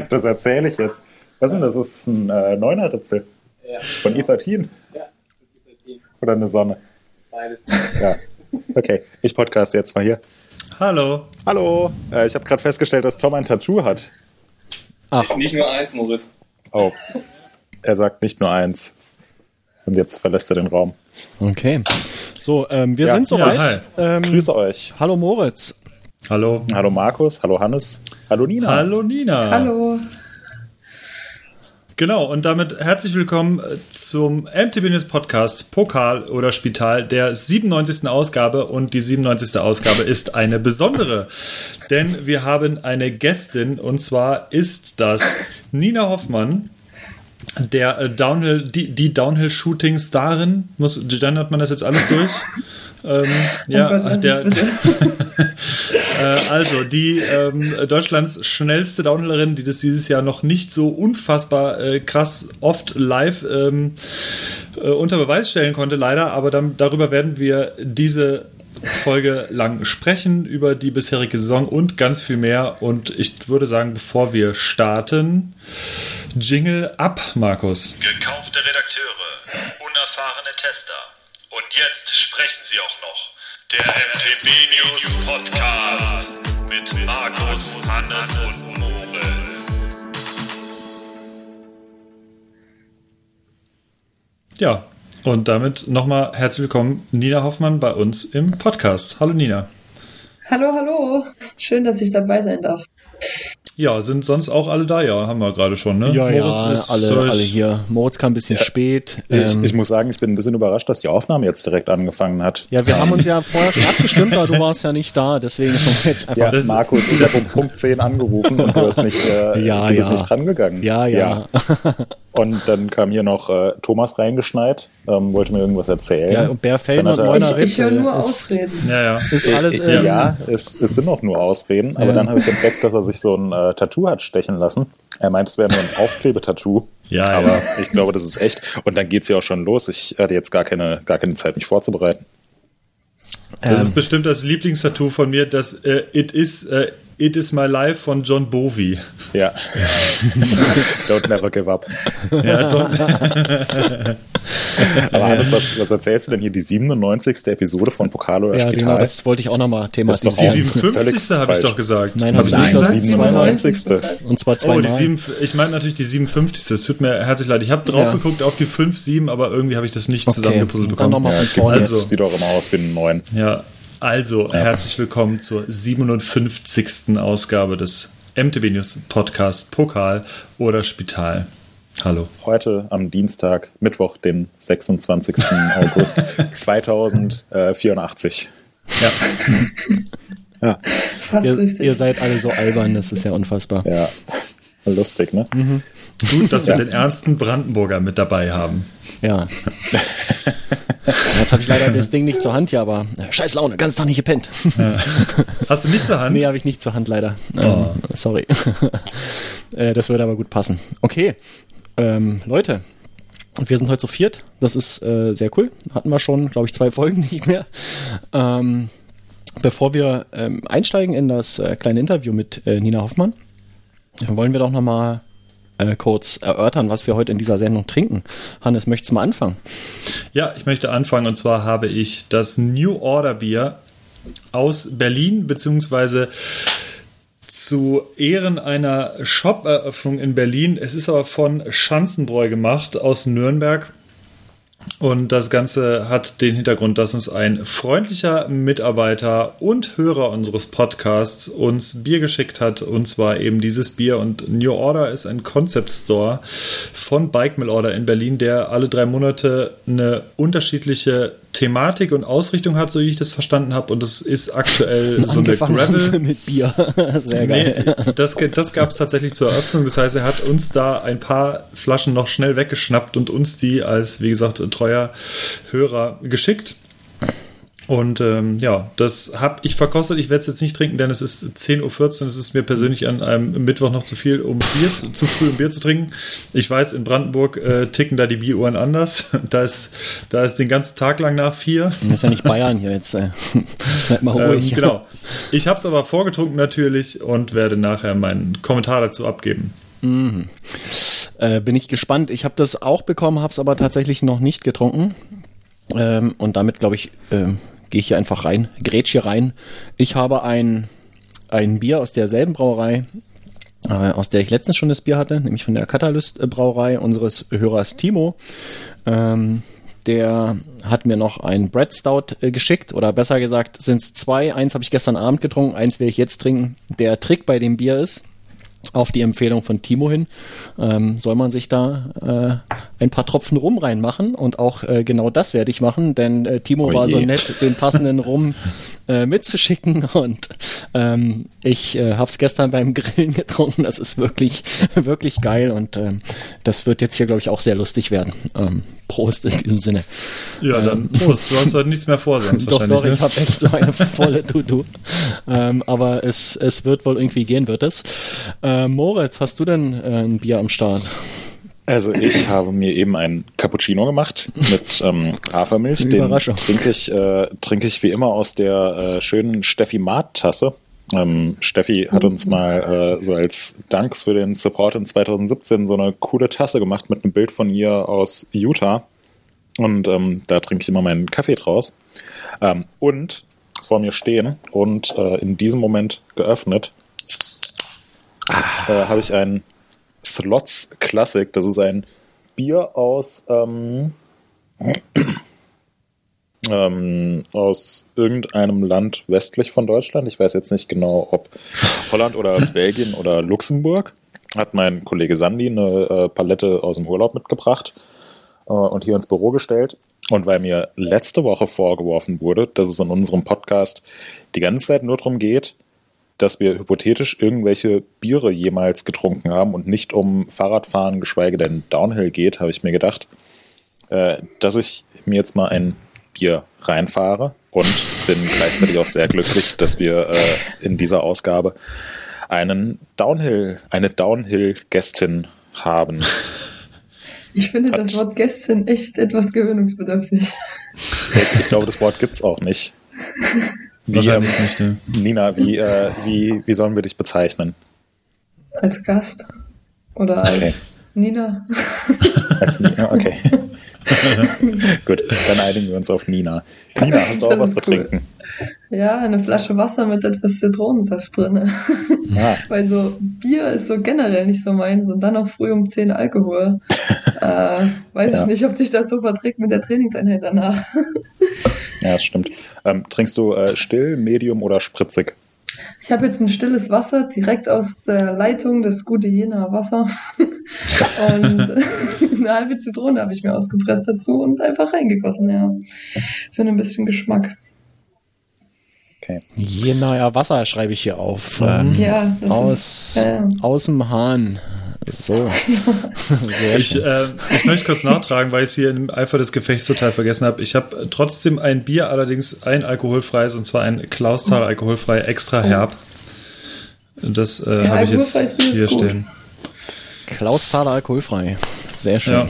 das erzähle ich jetzt. Was ist denn das? Das ist ein äh, Neuner-Rezept. Ja. Von E13. Ja. Oder eine Sonne. Beides. Ja. Okay, ich podcast jetzt mal hier. Hallo. Hallo. Äh, ich habe gerade festgestellt, dass Tom ein Tattoo hat. Ach, Nicht nur eins, Moritz. Oh. Er sagt nicht nur eins. Und jetzt verlässt er den Raum. okay. So, ähm, wir Ja. sind soweit. Ja, ähm, Grüße euch. hallo Moritz. Hallo. Hallo Markus, hallo Hannes, hallo Nina. Hallo Nina. Hallo. Genau, und damit herzlich willkommen äh, zum MTB News Podcast Pokal oder Spital der 97. Ausgabe. Und die 97. Ausgabe ist eine besondere, denn wir haben eine Gästin und zwar ist das Nina Hoffmann. Der äh, Downhill, die, die Downhill-Shooting-Starin, muss, gendert man das jetzt alles durch? ähm, ja, Gott, lass der. Äh, also, die ähm, Deutschlands schnellste Downhillerin, die das dieses Jahr noch nicht so unfassbar äh, krass oft live ähm, äh, unter Beweis stellen konnte, leider. Aber dann, darüber werden wir diese Folge lang sprechen, über die bisherige Saison und ganz viel mehr. Und ich würde sagen, bevor wir starten, Jingle ab, Markus. Gekaufte Redakteure, unerfahrene Tester. Und jetzt sprechen sie auch noch. Der MTB News Podcast mit Markus, Hannes und Moritz. Ja, und damit nochmal herzlich willkommen, Nina Hoffmann, bei uns im Podcast. Hallo Nina. Hallo, hallo. Schön, dass ich dabei sein darf. Ja, sind sonst auch alle da? Ja, haben wir gerade schon, ne? Ja, ja, Moritz ist alle, durch. alle hier. Moritz kam ein bisschen spät. Ich, Ähm, ich muss sagen, ich bin ein bisschen überrascht, dass die Aufnahme jetzt direkt angefangen hat. ja, wir haben uns ja vorher schon abgestimmt, aber du warst ja nicht da, deswegen haben wir jetzt einfach. Ja, Das- Markus, ich habe um Punkt 10 angerufen und du, hast nicht, äh, Ja, du bist ja. nicht rangegangen. Ja, ja. Und dann kam hier noch äh, Thomas reingeschneit, ähm, wollte mir irgendwas erzählen. Ja, und Dann und hat er- Neuner Ich, ich höre nur ist, Ausreden. Ja, ja. ist alles. Äh, Ähm, ja, es, es sind auch nur Ausreden, aber Ja. dann habe ich entdeckt, dass er sich so ein äh, Tattoo hat stechen lassen. Er meint, es wäre nur ein Aufklebetattoo. Ja, aber ja. ich glaube, das ist echt. Und dann geht's ja auch schon los. Ich hatte jetzt gar keine, gar keine Zeit, mich vorzubereiten. Das ähm, ist bestimmt das Lieblingstattoo von mir, das äh, It is äh, It is my life von John Bowie. Ja. Don't never give up. Ja, John, Aber alles, was, was erzählst du denn hier? Die 97. Episode von Pokal oder ja, Spital? genau, das wollte ich auch nochmal Das ist doch die auch- thematisieren. 57. habe ich doch gesagt. Nein, Hab hast ich nicht gesagt? gesagt? 97. Und zwar Oh, zweimal. die sieben, ich meine natürlich die 57. Das tut mir herzlich leid. Ich habe drauf Ja. geguckt auf die 5, 7, aber irgendwie habe ich das nicht Okay, zusammengepuzzelt dann bekommen. nochmal Ja, von die vorne. Also- sieht auch immer aus wie ein 9. Ja, also herzlich willkommen zur 57. Ausgabe des MTB News Podcast Pokal oder Spital. Hallo. Heute am Dienstag, Mittwoch, den 26. August 2084. Ja, Ja, Fast Ihr, richtig. ihr seid alle so albern, das ist ja unfassbar. ja. Lustig, ne? Gut, dass wir Ja. den ernsten Brandenburger mit dabei haben. Ja. Jetzt habe ich leider das Ding nicht zur Hand hier, aber äh, scheiß Laune, ganz Tag nicht gepennt. Hast du nicht zur Hand? Nee, habe ich nicht zur Hand leider. Oh. Ähm, sorry. äh, das würde aber gut passen. Okay, ähm, Leute, wir sind heute zu viert. Das ist äh, sehr cool. Hatten wir schon, glaube ich, zwei Folgen nicht mehr. Ähm, bevor wir ähm, einsteigen in das äh, kleine Interview mit äh, Nina Hoffmann, wollen wir doch noch mal äh, kurz erörtern, was wir heute in dieser Sendung trinken. Hannes, möchtest du mal anfangen? Ja, ich möchte anfangen und zwar habe ich das New Order Bier aus Berlin, beziehungsweise zu Ehren einer Shop-Eröffnung in Berlin. Es ist aber von Schanzenbräu gemacht aus Nürnberg. Und das Ganze hat den Hintergrund, dass uns ein freundlicher Mitarbeiter und Hörer unseres Podcasts uns Bier geschickt hat. Und zwar eben dieses Bier. Und New Order ist ein Concept Store von Bike Mill Order in Berlin, der alle drei Monate eine unterschiedliche Thematik und Ausrichtung hat, so wie ich das verstanden habe. Und es ist aktuell so eine Angefangen haben sie Gravel. mit Bier. Sehr geil. Nee, das, das gab es tatsächlich zur Eröffnung. Das heißt, er hat uns da ein paar Flaschen noch schnell weggeschnappt und uns die als, wie gesagt, treuer Hörer geschickt. Und ähm, ja, das habe ich verkostet. Ich werde es jetzt nicht trinken, denn es ist 10.14 Uhr. Es ist mir persönlich an einem Mittwoch noch zu viel, um Bier zu, zu früh um Bier zu trinken. Ich weiß, in Brandenburg äh, ticken da die Bieruhren anders. Da ist, da ist den ganzen Tag lang nach vier. Das ist ja nicht Bayern hier jetzt. Äh. Bleib mal Ähm, ruhig. genau. Ich habe es aber vorgetrunken natürlich und werde nachher meinen Kommentar dazu abgeben. Mhm. Äh, bin ich gespannt. Ich habe das auch bekommen, habe es aber tatsächlich noch nicht getrunken. Ähm, und damit, glaube ich, ähm, gehe ich hier einfach rein, grätsch hier rein. Ich habe ein, ein Bier aus derselben Brauerei, äh, aus der ich letztens schon das Bier hatte, nämlich von der Katalyst Brauerei unseres Hörers Timo. Ähm, der hat mir noch ein Bread Stout äh, geschickt oder besser gesagt sind es zwei. Eins habe ich gestern Abend getrunken, eins werde ich jetzt trinken. Der Trick bei dem Bier ist, auf die Empfehlung von Timo hin, ähm, soll man sich da äh, ein paar Tropfen Rum reinmachen? Und auch äh, genau das werde ich machen, denn äh, Timo Oh war so nett, den passenden Rum äh, mitzuschicken und ähm, ich äh, habe es gestern beim Grillen getrunken, das ist wirklich, wirklich geil und ähm, das wird jetzt hier, glaube ich, auch sehr lustig werden. Ähm, Prost in diesem Sinne. Ja, dann Prost. Du hast heute nichts mehr vor, sonst Ähm, Doch, doch, ich ne? habe echt so eine volle To-Do. ähm, aber es, es wird wohl irgendwie gehen, wird es. Äh, Moritz, hast du denn äh, ein Bier am Start? Also ich habe mir eben ein Cappuccino gemacht mit ähm, Hafermilch. Den Überraschung. trinke ich, äh, trinke ich wie immer aus der äh, schönen Steffi Maat Tasse. Ähm, Steffi hat uns mal äh, so als Dank für den Support in 2017 so eine coole Tasse gemacht mit einem Bild von ihr aus Utah. Und ähm, da trinke ich immer meinen Kaffee draus. Ähm, und vor mir stehen und äh, in diesem Moment geöffnet äh, habe ich ein Slots Classic. Das ist ein Bier aus, ähm, ähm, aus irgendeinem Land westlich von Deutschland. Ich weiß jetzt nicht genau, ob Holland oder Belgien oder Luxemburg. Hat mein Kollege Sandy eine äh, Palette aus dem Urlaub mitgebracht äh, und hier ins Büro gestellt. Und weil mir letzte Woche vorgeworfen wurde, dass es in unserem Podcast die ganze Zeit nur darum geht, dass wir hypothetisch irgendwelche Biere jemals getrunken haben und nicht um Fahrradfahren, geschweige denn Downhill geht, habe ich mir gedacht, äh, dass ich mir jetzt mal ein Bier reinfahre und bin gleichzeitig auch sehr glücklich, dass wir äh, in dieser Ausgabe einen Downhill, eine Downhill-Gästin haben. Ich finde das Wort Gästin echt etwas gewöhnungsbedürftig. Ich, ich glaube, das Wort gibt's auch nicht. Wie, ähm, nicht, ne? Nina, wie, äh, wie, wie sollen wir dich bezeichnen? Als Gast. Oder als Okay. Nina. Als Nina, okay. Gut, dann einigen wir uns auf Nina. Nina, hast du auch Das was zu cool. trinken? Ja, eine Flasche Wasser mit etwas Zitronensaft drin. Ah, Weil so Bier ist so generell nicht so meins und dann noch früh um 10 Alkohol. äh, weiß Ja. ich nicht, ob sich das so verträgt mit der Trainingseinheit danach. ja, das stimmt. Ähm, trinkst du äh, still, medium oder spritzig? Ich habe jetzt ein stilles Wasser direkt aus der Leitung, das gute Jena Wasser. und eine halbe Zitrone habe ich mir ausgepresst dazu und einfach reingegossen, ja. Für ein bisschen Geschmack. Okay. Jenaer Wasser schreibe ich hier auf. Ähm, Ja, das aus, ist. Ja, aus dem Hahn. So. Sehr Ich, schön. äh, ich möchte kurz nachtragen, weil ich es hier im Eifer des Gefechts total vergessen habe. Ich habe trotzdem ein Bier, allerdings ein alkoholfreies, und zwar ein Klausthal alkoholfrei extra herb. Das äh, Ja, habe ich jetzt alkoholfreies Bier ist hier gut. stehen. Klaus Thaler alkoholfrei. Sehr schön. Ja.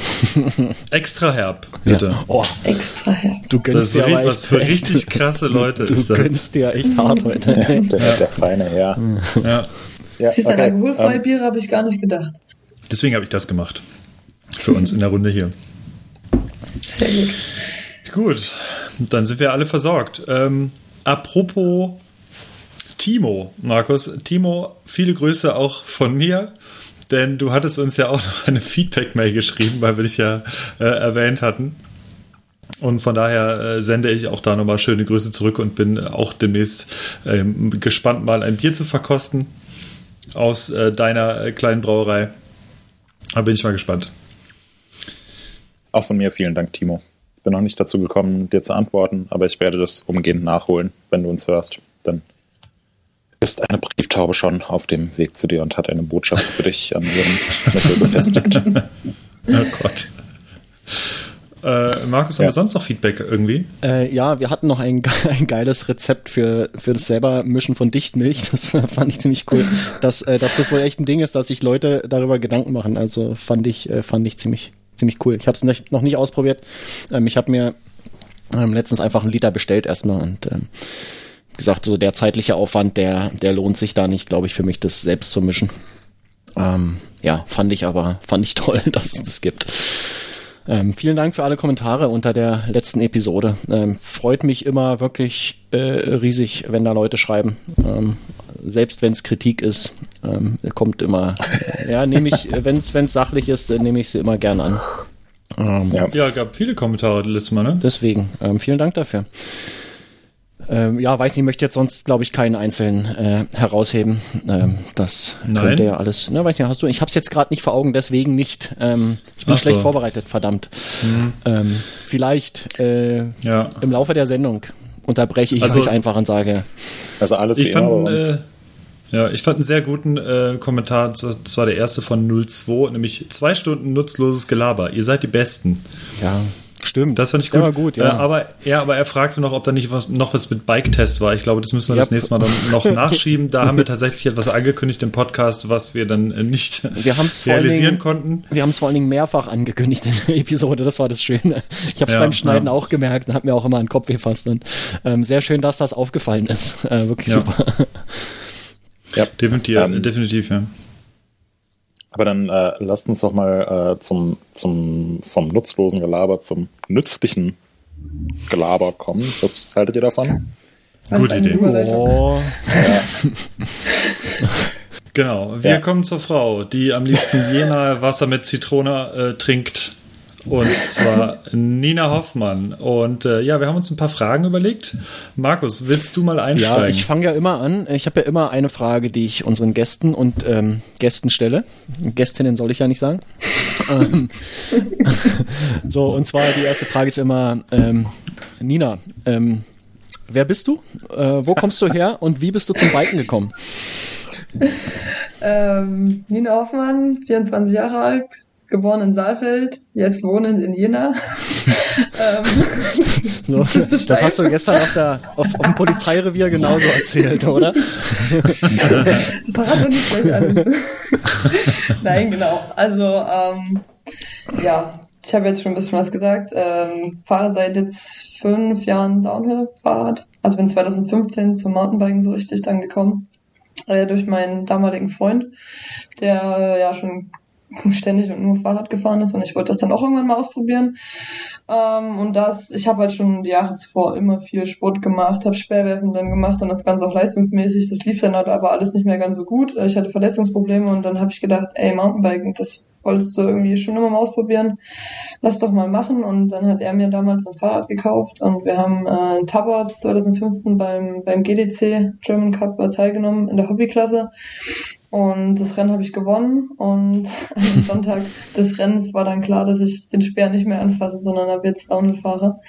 extra herb, bitte. Ja. Oh, extra her. du Das gönnst ist dir aber was echt, für echt- richtig krasse Leute Du ist das. gönnst dir echt hart heute. Der, der feine Herr. Ja. Ja, Siehst du, an okay. alkoholfreie Ähm, Biere habe ich gar nicht gedacht. Deswegen habe ich das gemacht. Für uns in der Runde hier. Sehr gut. Gut, dann sind wir alle versorgt. Ähm, apropos Timo, Markus. Timo, viele Grüße auch von mir, denn du hattest uns ja auch noch eine Feedback-Mail geschrieben, weil wir dich ja äh, erwähnt hatten. Und von daher äh, sende ich auch da nochmal schöne Grüße zurück und bin auch demnächst ähm, gespannt, mal ein Bier zu verkosten aus äh, deiner äh, kleinen Brauerei. Da bin ich mal gespannt. Auch von mir vielen Dank, Timo. Ich bin noch nicht dazu gekommen, dir zu antworten, aber ich werde das umgehend nachholen, wenn du uns hörst. Dann ist eine Brieftaube schon auf dem Weg zu dir und hat eine Botschaft für dich an ihrem Mittel befestigt. Oh Gott. Äh, Markus, haben Ja. wir sonst noch Feedback irgendwie? Äh, ja, wir hatten noch ein, ein geiles Rezept für, für das selber Mischen von Dichtmilch. Das fand ich ziemlich cool. Dass, äh, dass das wohl echt ein Ding ist, dass sich Leute darüber Gedanken machen. Also fand ich, äh, fand ich ziemlich, ziemlich cool. Ich habe es noch nicht ausprobiert. Ähm, ich habe mir ähm, letztens einfach einen Liter bestellt erstmal und ähm, gesagt, so der zeitliche Aufwand, der, der lohnt sich da nicht, glaube ich, für mich, das selbst zu mischen. Ähm, ja, fand ich aber, fand ich toll, dass es das gibt. Ähm, vielen Dank für alle Kommentare unter der letzten Episode. Ähm, freut mich immer wirklich äh, riesig, wenn da Leute schreiben. Ähm, selbst wenn es Kritik ist, ähm, kommt immer, äh, ja, nehme ich, wenn es sachlich ist, nehme ich sie immer gern an. Ähm, Ja. Ja, gab viele Kommentare letztes Mal, ne? Deswegen, ähm, vielen Dank dafür. Ähm, ja, weiß nicht, möchte jetzt sonst, glaube ich, keinen einzelnen äh, herausheben. Ähm, das Nein. könnte ja alles. Ne, weiß nicht, hast du? Ich habe es jetzt gerade nicht vor Augen, deswegen nicht. Ähm, ich bin Ach so. Mhm. schlecht vorbereitet, verdammt. Ähm, vielleicht äh, Ja. im Laufe der Sendung unterbreche ich Also- euch einfach und sage, Also alles Ich wie immer fand, bei uns. äh, ja, ich fand einen sehr guten äh, Kommentar, das war der erste von 02, nämlich zwei Stunden nutzloses Gelaber. Ihr seid die Besten. ja, stimmt. Das fand ich gut. War gut, ja. Äh, aber, ja, aber er fragte noch, ob da nicht was, noch was mit Bike-Test war. Ich glaube, das müssen wir das Ja. nächste Mal dann noch nachschieben. Da haben wir tatsächlich etwas angekündigt im Podcast, was wir dann äh, nicht Wir realisieren Dingen- konnten. Wir haben es vor allen Dingen mehrfach angekündigt in der Episode, das war das Schöne. Ich habe es Ja, beim Schneiden ja. auch gemerkt und habe mir auch immer einen Kopf gefasst. Und ähm, sehr schön, dass das aufgefallen ist. Äh, wirklich Ja. super. ja. Definitiv, Ähm, definitiv, ja. Aber dann äh, lasst uns doch mal äh, zum, zum, vom nutzlosen Gelaber zum nützlichen Gelaber kommen. Was haltet ihr davon? Was Gute Idee. Oh, Genau, wir Ja. kommen zur Frau, die am liebsten Jena Wasser mit Zitrone äh, trinkt. Und zwar Nina Hoffmann. Und äh, ja, wir haben uns ein paar Fragen überlegt. Markus, willst du mal ja, einsteigen? ich fange ja immer an. Ich habe ja immer eine Frage, die ich unseren Gästen und ähm, Gästen stelle. Gästinnen soll ich ja nicht sagen. ähm, so, und zwar die erste Frage ist immer, ähm, Nina, ähm, wer bist du? Äh, wo kommst du her und wie bist du zum Biken gekommen? Ähm, Nina Hoffmann, 24 Jahre alt, geboren in Saalfeld, jetzt wohnend in Jena. ähm, So, Das hast du gestern auf, der, auf, auf dem Polizeirevier genauso erzählt, oder? Parat und nicht gleich alles. Nein, genau. Also, ähm, ja, ich habe jetzt schon ein bisschen was gesagt. Ähm, fahre seit jetzt fünf Jahren Downhill-Fahrrad. Also bin 2015 zum Mountainbiken so richtig dann gekommen. Äh, durch meinen damaligen Freund, der äh, ja schon ständig und nur Fahrrad gefahren ist und ich wollte das dann auch irgendwann mal ausprobieren. Ähm, und das, ich habe halt schon die Jahre zuvor immer viel Sport gemacht, habe Speerwerfen dann gemacht und das Ganze auch leistungsmäßig. Das lief dann halt aber alles nicht mehr ganz so gut. Ich hatte Verletzungsprobleme und dann habe ich gedacht, ey, Mountainbiken, das wolltest du irgendwie schon immer mal ausprobieren. Lass doch mal machen. Und dann hat er mir damals ein Fahrrad gekauft und wir haben äh, in Tabards 2015 beim, beim GDC German Cup teilgenommen in der Hobbyklasse. Und das Rennen habe ich gewonnen. Und am Sonntag des Rennens war dann klar, dass ich den Speer nicht mehr anfasse, sondern ab jetzt Downhill fahre.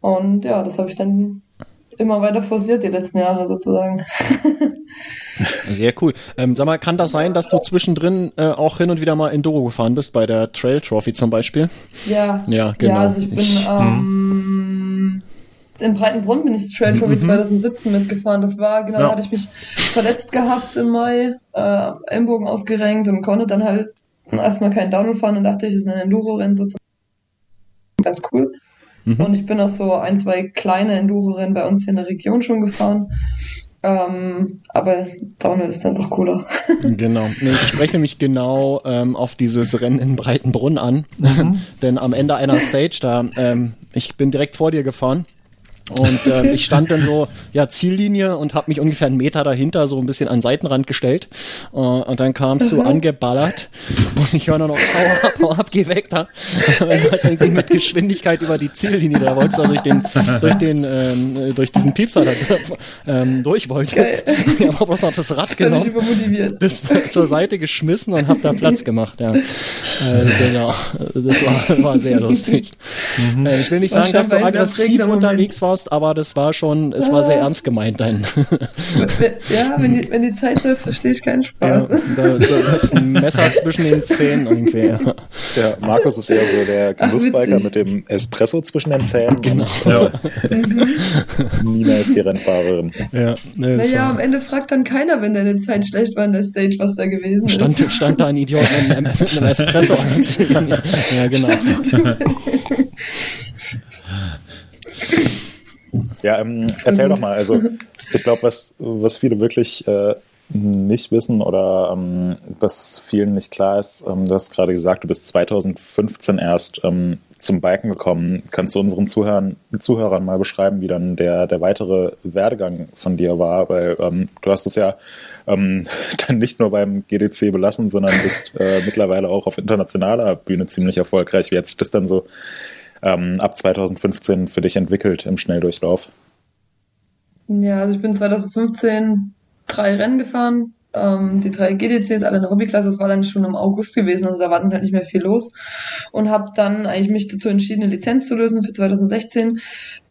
Und ja, das habe ich dann immer weiter forciert die letzten Jahre sozusagen. Sehr cool. Ähm, sag mal, kann das sein, dass du zwischendrin äh, auch hin und wieder mal Enduro gefahren bist, bei der Trail Trophy zum Beispiel? Ja, Ja, genau. Ja, also ich bin Ich- ähm, in Breitenbrunn bin ich die Trail Trophy 2017 mitgefahren. Das war, genau, Ja. da hatte ich mich verletzt gehabt im Mai, äh, Ellenbogen ausgerenkt und konnte dann halt erstmal keinen Downhill fahren und dachte ich, das ist ein Enduro-Rennen sozusagen ganz cool. Mhm. Und ich bin auch so ein, zwei kleine Enduro-Rennen bei uns hier in der Region schon gefahren. Ähm, aber Downhill ist dann doch cooler. Genau. Nee, ich spreche mich genau ähm, auf dieses Rennen in Breitenbrunn an. Denn am Ende einer Stage, da, ähm, ich bin direkt vor dir gefahren. Und äh, ich stand dann so, ja, Ziellinie und habe mich ungefähr einen Meter dahinter so ein bisschen an den Seitenrand gestellt. Äh, und dann kamst du angeballert und ich höre nur noch, hau ab, hau ab, geh weg da. Weil du halt irgendwie mit Geschwindigkeit über die Ziellinie, da wolltest du durch den, durch den, ähm, durch diesen Piepser da ähm, durch wolltest. Ich habe bloß noch das Rad genommen das zur Seite geschmissen und hab da Platz gemacht, ja. Äh, genau. Das war, war sehr lustig. Äh, ich will nicht sagen, dass du aggressiv unterwegs warst, aber das war schon, es war sehr ernst gemeint dann. Ja, wenn die, wenn die Zeit läuft, verstehe ich keinen Ja, Spaß. da, da, das Messer zwischen den Zähnen irgendwie. Ja. Der Markus ist eher so der Genussbiker mit dem Espresso zwischen den Zähnen. Genau. ja. Und Nina ist die Rennfahrerin. Ja, ne, das Naja, war- am Ende fragt dann keiner, wenn deine Zeit schlecht war in der Stage, was da gewesen stand, ist. stand da ein Idiot mit einem, mit einem Espresso einziehen. Ja, genau. Ja, ähm, erzähl doch mal. Also, ich glaube, was, was viele wirklich äh, nicht wissen oder ähm, was vielen nicht klar ist, ähm, du hast gerade gesagt, du bist 2015 erst ähm, zum Biken gekommen. Kannst du unseren Zuhörern, Zuhörern mal beschreiben, wie dann der, der weitere Werdegang von dir war? Weil ähm, du hast es ja ähm, dann nicht nur beim GDC belassen, sondern bist äh, mittlerweile auch auf internationaler Bühne ziemlich erfolgreich. Wie hat sich das dann so ähm, ab 2015 für dich entwickelt im Schnelldurchlauf? Ja, also ich bin 2015 drei Rennen gefahren, ähm, die drei GDCs, alle in der Hobbyklasse, das war dann schon im August gewesen, also da war dann halt nicht mehr viel los und habe dann eigentlich mich dazu entschieden, eine Lizenz zu lösen für 2016.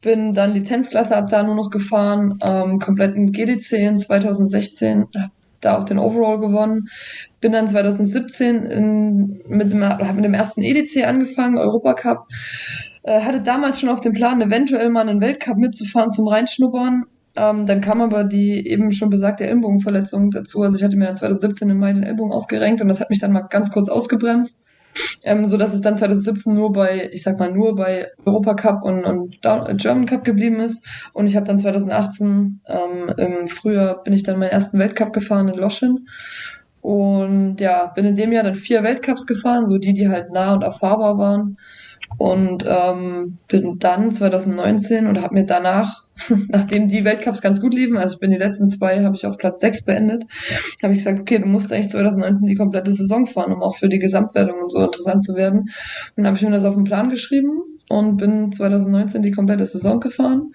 Bin dann Lizenzklasse ab da nur noch gefahren, ähm, kompletten GDC in 2016, hab da auch den Overall gewonnen. Bin dann 2017 in, mit, dem, mit dem ersten EDC angefangen, Europacup. Äh, hatte damals schon auf dem Plan, eventuell mal einen Weltcup mitzufahren zum Reinschnuppern ähm, dann kam aber die eben schon besagte Ellbogenverletzung dazu. Also ich hatte mir dann 2017 im Mai den Ellbogen ausgerenkt und das hat mich dann mal ganz kurz ausgebremst. Ähm, so dass es dann 2017 nur bei, ich sag mal nur bei Europa Cup und, und German Cup geblieben ist. Und ich habe dann 2018 ähm, im Frühjahr bin ich dann meinen ersten Weltcup gefahren in Loschen. Und ja, bin in dem Jahr dann vier Weltcups gefahren, so die, die halt nah und erfahrbar waren. Und ähm, bin dann 2019 und habe mir danach nachdem die Weltcups ganz gut liefen, also ich bin die letzten zwei, habe ich auf Platz sechs beendet, habe ich gesagt, okay, du musst eigentlich 2019 die komplette Saison fahren, um auch für die Gesamtwertung und so interessant zu werden. Und dann habe ich mir das auf den Plan geschrieben und bin 2019 die komplette Saison gefahren.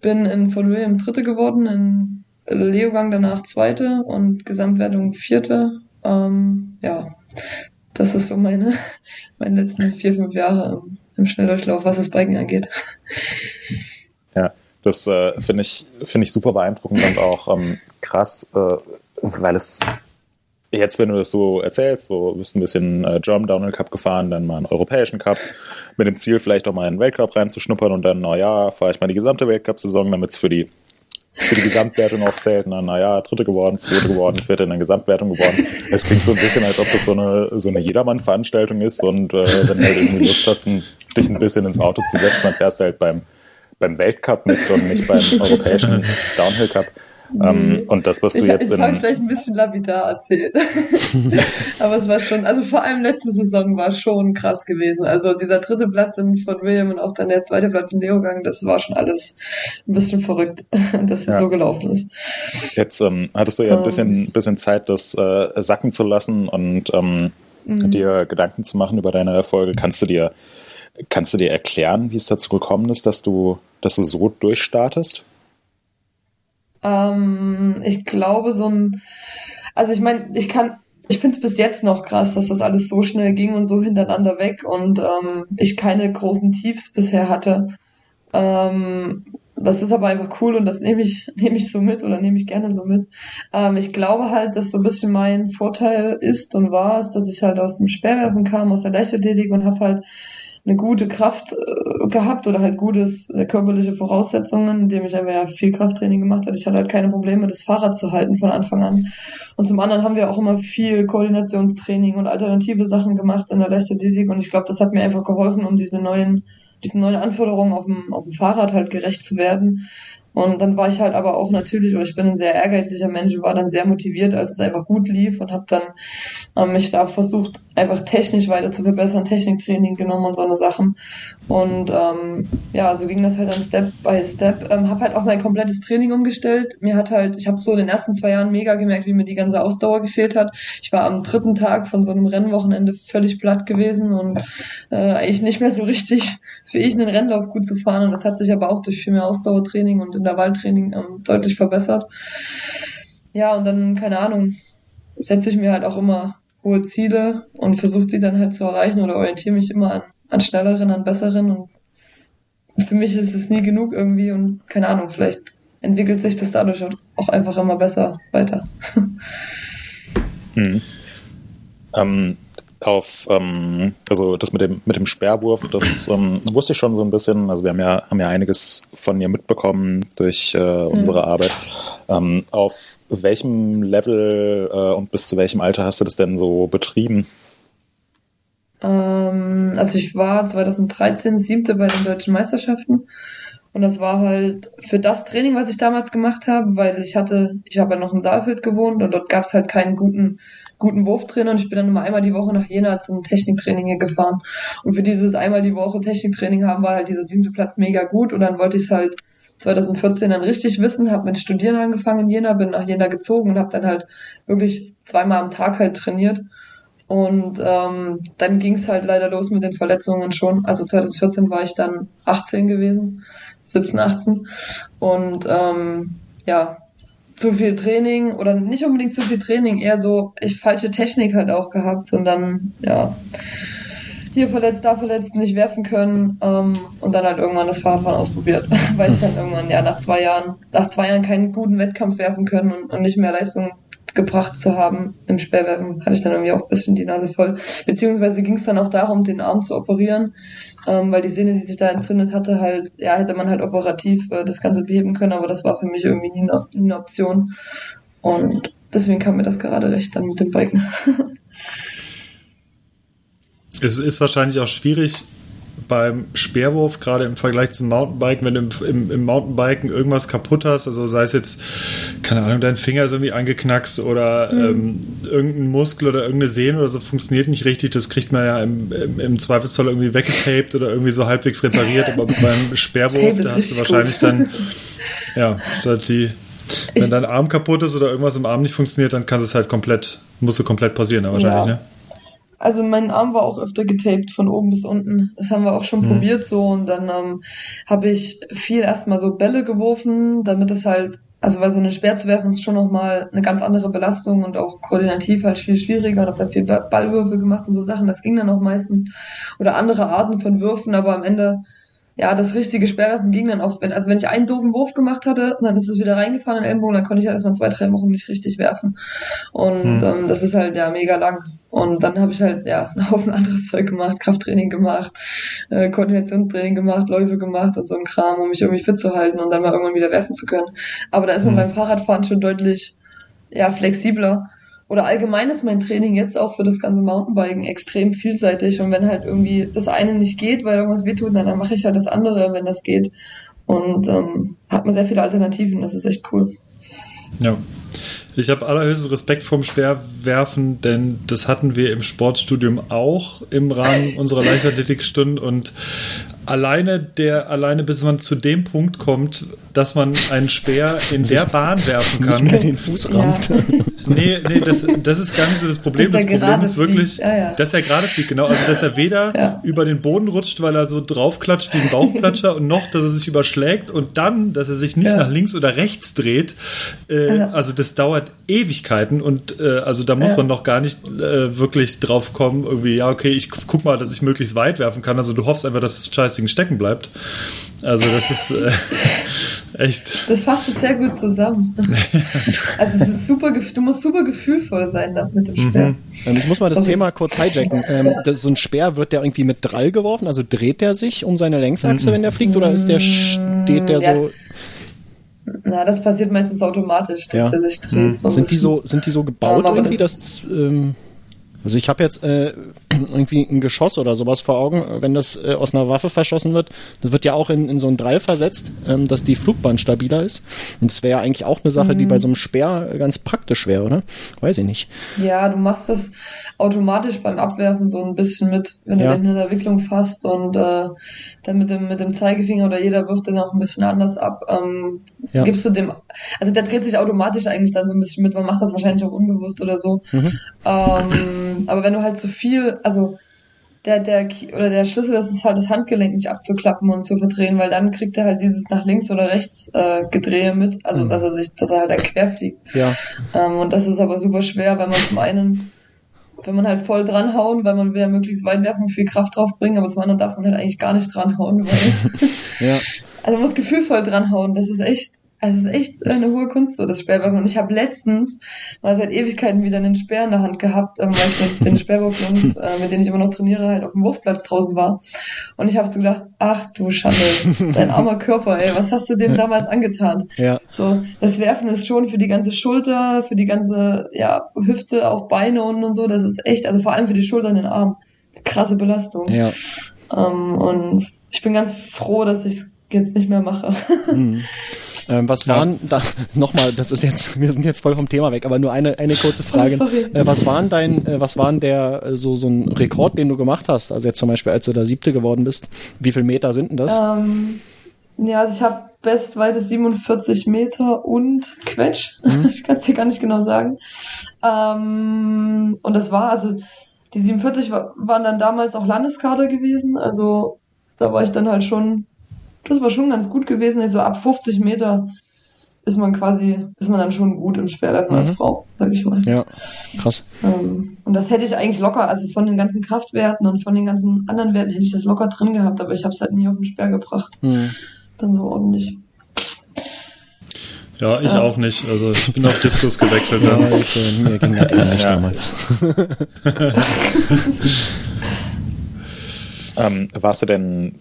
Bin in Fort William Dritte geworden, in Leogang danach Zweite und Gesamtwertung Vierte. Ähm, ja, das ist so meine, meine letzten vier, fünf Jahre im, im Schnelldurchlauf, was das Biken angeht. Ja, das äh, finde ich, finde ich super beeindruckend und auch ähm, krass, äh, weil es jetzt, wenn du das so erzählst, so bist ein bisschen äh, German Downhill Cup gefahren, dann mal einen europäischen Cup, mit dem Ziel vielleicht auch mal einen Weltcup reinzuschnuppern und dann, naja, fahre ich mal die gesamte Weltcup-Saison, damit es für die für die Gesamtwertung auch zählt. Na, naja, dritte geworden, zweite geworden, vierte in der Gesamtwertung geworden. Es klingt so ein bisschen, als ob das so eine, so eine Jedermann-Veranstaltung ist und äh, wenn du halt irgendwie Lust hast, ein, dich ein bisschen ins Auto zu setzen, dann fährst du halt beim beim Weltcup mit und nicht beim europäischen Downhill Cup. Ähm, und das, was du ich, jetzt ich habe vielleicht ein bisschen lapidar erzählt. Aber es war schon, also vor allem letzte Saison war schon krass gewesen. Also dieser dritte Platz in von William und auch dann der zweite Platz in Leogang, das war schon alles ein bisschen verrückt, dass es ja. so gelaufen ist. Jetzt ähm, hattest du ja ein bisschen, ähm. bisschen Zeit, das äh, sacken zu lassen und ähm, mhm. dir Gedanken zu machen über deine Erfolge. Kannst du dir Kannst du dir erklären, wie es dazu gekommen ist, dass du, dass du so durchstartest? Ähm, ich glaube, so ein, also ich meine, ich kann, ich finde es bis jetzt noch krass, dass das alles so schnell ging und so hintereinander weg und ähm, ich keine großen Tiefs bisher hatte. Ähm, das ist aber einfach cool und das nehme ich, nehme ich so mit oder nehme ich gerne so mit. Ähm, ich glaube halt, dass so ein bisschen mein Vorteil ist und war, ist, dass ich halt aus dem Speerwerfen kam, aus der Leichtathletik und habe halt eine gute Kraft äh, gehabt oder halt gutes äh, körperliche Voraussetzungen, indem ich einfach ja viel Krafttraining gemacht habe. Ich hatte halt keine Probleme, das Fahrrad zu halten von Anfang an. Und zum anderen haben wir auch immer viel Koordinationstraining und alternative Sachen gemacht in der Leichtathletik und ich glaube, das hat mir einfach geholfen, um diese neuen diesen neuen Anforderungen auf dem, auf dem Fahrrad halt gerecht zu werden. Und dann war ich halt aber auch natürlich, oder ich bin ein sehr ehrgeiziger Mensch, war dann sehr motiviert, als es einfach gut lief und habe dann ähm, mich da versucht, einfach technisch weiter zu verbessern, Techniktraining genommen und so eine Sachen. Und ähm, ja, so ging das halt dann Step by Step. Ähm, habe halt auch mein komplettes Training umgestellt. Mir hat halt, ich habe so in den ersten zwei Jahren mega gemerkt, wie mir die ganze Ausdauer gefehlt hat. Ich war am dritten Tag von so einem Rennwochenende völlig platt gewesen und äh, eigentlich nicht mehr so richtig fähig, einen Rennlauf gut zu fahren. Und das hat sich aber auch durch viel mehr Ausdauertraining und Intervalltraining ähm, deutlich verbessert. Ja, und dann, keine Ahnung, setze ich mir halt auch immer hohe Ziele und versuche die dann halt zu erreichen oder orientiere mich immer an, an schnelleren, an besseren. Und für mich ist es nie genug irgendwie und keine Ahnung, vielleicht entwickelt sich das dadurch auch einfach immer besser weiter. Hm. Ähm, auf, ähm, also das mit dem, mit dem Sperrwurf, das ähm, wusste ich schon so ein bisschen. Also wir haben ja, haben ja einiges von ihr mitbekommen durch äh, unsere mhm. Arbeit. Ähm, auf welchem Level äh, und bis zu welchem Alter hast du das denn so betrieben? Ähm, also ich war 2013 siebte bei den deutschen Meisterschaften Und das war halt für das Training, was ich damals gemacht habe, weil ich hatte, ich habe ja noch in Saalfeld gewohnt und dort gab es halt keinen guten, guten Wurftrainer und ich bin dann immer einmal die Woche nach Jena zum Techniktraining hier gefahren. Und für dieses einmal die Woche Techniktraining haben war halt dieser siebte Platz mega gut und dann wollte ich es halt 2014 dann richtig wissen, habe mit Studieren angefangen in Jena, bin nach Jena gezogen und habe dann halt wirklich zweimal am Tag halt trainiert. Und ähm, dann ging es halt leider los mit den Verletzungen schon. Also 2014 war ich dann 18 gewesen, 17, 18. Und ähm, ja, zu viel Training oder nicht unbedingt zu viel Training, eher so ich falsche Technik halt auch gehabt und dann, ja, hier verletzt, da verletzt, nicht werfen können ähm, und dann halt irgendwann das Fahrradfahren ausprobiert, weil es dann irgendwann ja nach zwei Jahren, nach zwei Jahren keinen guten Wettkampf werfen können und, und nicht mehr Leistung gebracht zu haben im Sperrwerfen, hatte ich dann irgendwie auch ein bisschen die Nase voll. Beziehungsweise ging es dann auch darum, den Arm zu operieren, ähm, weil die Sehne, die sich da entzündet hatte, halt, ja, hätte man halt operativ äh, das Ganze beheben können, aber das war für mich irgendwie nie eine, nie eine Option. Und deswegen kam mir das gerade recht dann mit dem Biken. Es ist wahrscheinlich auch schwierig beim Speerwurf, gerade im Vergleich zum Mountainbiken, wenn du im, im, im, Mountainbiken irgendwas kaputt hast, also sei es jetzt, keine Ahnung, dein Finger ist irgendwie angeknackst oder mhm. ähm, irgendein Muskel oder irgendeine Sehne oder so funktioniert nicht richtig, das kriegt man ja im, im, Zweifelsfall irgendwie weggetaped oder irgendwie so halbwegs repariert, aber beim Speerwurf, da hast du wahrscheinlich gut. dann, ja, ist halt die, wenn dein Arm kaputt ist oder irgendwas im Arm nicht funktioniert, dann kann es halt komplett, musst du komplett passieren, wahrscheinlich, ja. ne? Also mein Arm war auch öfter getaped von oben bis unten. Das haben wir auch schon mhm. probiert so und dann ähm, habe ich viel erstmal so Bälle geworfen, damit es halt, also weil so eine Speer zu werfen ist schon nochmal eine ganz andere Belastung und auch koordinativ halt viel schwieriger und habe da viel Ballwürfe gemacht und so Sachen. Das ging dann auch meistens oder andere Arten von Würfen, aber am Ende ja, das richtige Sperrwerfen ging dann auch, wenn, also wenn ich einen doofen Wurf gemacht hatte, dann ist es wieder reingefahren in den Ellenbogen, dann konnte ich halt erstmal zwei, drei Wochen nicht richtig werfen. Und hm. ähm, das ist halt ja mega lang. Und dann habe ich halt ja einen Haufen anderes Zeug gemacht, Krafttraining gemacht, äh, Koordinationstraining gemacht, Läufe gemacht und so ein Kram, um mich irgendwie fit zu halten und dann mal irgendwann wieder werfen zu können. Aber da ist man hm. beim Fahrradfahren schon deutlich ja flexibler oder allgemein ist mein Training jetzt auch für das ganze Mountainbiken extrem vielseitig. Und wenn halt irgendwie das eine nicht geht, weil irgendwas wehtut, dann, dann mache ich halt das andere, wenn das geht. Und ähm, hat man sehr viele Alternativen. Das ist echt cool. Ja. Ich habe allerhöchsten Respekt vom Speerwerfen, denn das hatten wir im Sportstudium auch im Rahmen unserer Leichtathletikstunden und alleine der alleine bis man zu dem Punkt kommt, dass man einen Speer in der Bahn werfen kann. Nicht mehr den Fuß rammt. Ja. Nee, nee, das, das ist gar nicht so das Problem. Das Problem ist wirklich, ja, ja. dass er gerade fliegt, genau. Also, dass er weder ja. über den Boden rutscht, weil er so draufklatscht wie ein Bauchklatscher und noch, dass er sich überschlägt und dann, dass er sich nicht nach links oder rechts dreht. Äh, also, das dauert Ewigkeiten und äh, also da muss man noch gar nicht äh, wirklich drauf kommen, irgendwie, ja, okay, ich guck mal, dass ich möglichst weit werfen kann. Also, du hoffst einfach, dass das scheiß Ding stecken bleibt. Also, das ist äh, echt. Das fasst es sehr gut zusammen. also, es ist super, du musst super gefühlvoll sein mit dem Speer. Mhm. Ähm, ich muss mal das Sorry. Thema kurz hijacken. Ähm, das, so ein Speer, wird der irgendwie mit Drall geworfen? Also dreht der sich um seine Längsachse, mhm. wenn der fliegt, oder ist der, steht der so... Na, das passiert meistens automatisch, dass ja. er sich dreht. Mhm. So sind, die so, sind die so gebaut ja, irgendwie, das dass... Ähm, also ich habe jetzt äh, irgendwie ein Geschoss oder sowas vor Augen, wenn das äh, aus einer Waffe verschossen wird. Das wird ja auch in, in so einen Drall versetzt, ähm, dass die Flugbahn stabiler ist. Und das wäre ja eigentlich auch eine Sache, mhm. die bei so einem Speer ganz praktisch wäre, oder? Weiß ich nicht. Ja, du machst das automatisch beim Abwerfen so ein bisschen mit, wenn du ja. den in der Wicklung fasst und äh, dann mit dem, mit dem Zeigefinger oder jeder wirft den auch ein bisschen anders ab. Ähm, ja. Gibst du dem, also der dreht sich automatisch eigentlich dann so ein bisschen mit, man macht das wahrscheinlich auch unbewusst oder so. Mhm. Ähm, aber wenn du halt zu viel, also der, der, oder der Schlüssel das ist halt das Handgelenk nicht abzuklappen und zu verdrehen, weil dann kriegt er halt dieses nach links oder rechts äh, Gedrehe mit, also mhm. dass er sich, dass er halt da quer fliegt. Ja. Ähm, und das ist aber super schwer, weil man zum einen, wenn man halt voll dranhauen, weil man will ja möglichst weit werfen, viel Kraft drauf bringen, aber zum anderen darf man halt eigentlich gar nicht dranhauen, weil ja. Also man muss gefühlvoll dranhauen, das ist echt, also es ist echt eine hohe Kunst, so das Sperrwerfen. Und ich habe letztens mal seit Ewigkeiten wieder einen Speer in der Hand gehabt, ähm, weil ich mit den Sperrwurfjungs, äh, mit denen ich immer noch trainiere, halt auf dem Wurfplatz draußen war. Und ich habe so gedacht, ach du Schande, dein armer Körper, ey, was hast du dem damals angetan? Ja. So, das Werfen ist schon für die ganze Schulter, für die ganze ja, Hüfte, auch Beine und, und so, das ist echt, also vor allem für die Schultern, den Arm, krasse Belastung. Ja. Ähm, und ich bin ganz froh, dass ich jetzt nicht mehr mache. Mhm. Ähm, was waren da nochmal, das ist jetzt, wir sind jetzt voll vom Thema weg, aber nur eine, eine kurze Frage. Oh, äh, was waren dein, äh, was waren der äh, so, so ein Rekord, den du gemacht hast? Also jetzt zum Beispiel, als du da siebte geworden bist, wie viel Meter sind denn das? Ähm, ja, also ich habe bestweite 47 Meter und Quetsch. Ich kann es dir gar nicht genau sagen. Ähm, und das war, also die 47 wa- waren dann damals auch Landeskader gewesen. Also da war ich dann halt schon, das war schon ganz gut gewesen. Also ab 50 Meter ist man quasi, ist man dann schon gut im Speerwerfen als Mhm. Frau, sag ich mal. Ja, krass. Ähm, und das hätte ich eigentlich locker, also von den ganzen Kraftwerten und von den ganzen anderen Werten hätte ich das locker drin gehabt, aber ich habe es halt nie auf den Speer gebracht. Mhm. Dann so ordentlich. Ja, ich Ja. auch nicht. Also ich bin auf Diskus gewechselt Ja, dann. ich, äh, mir ging das Ja. damals. Ähm, warst du denn,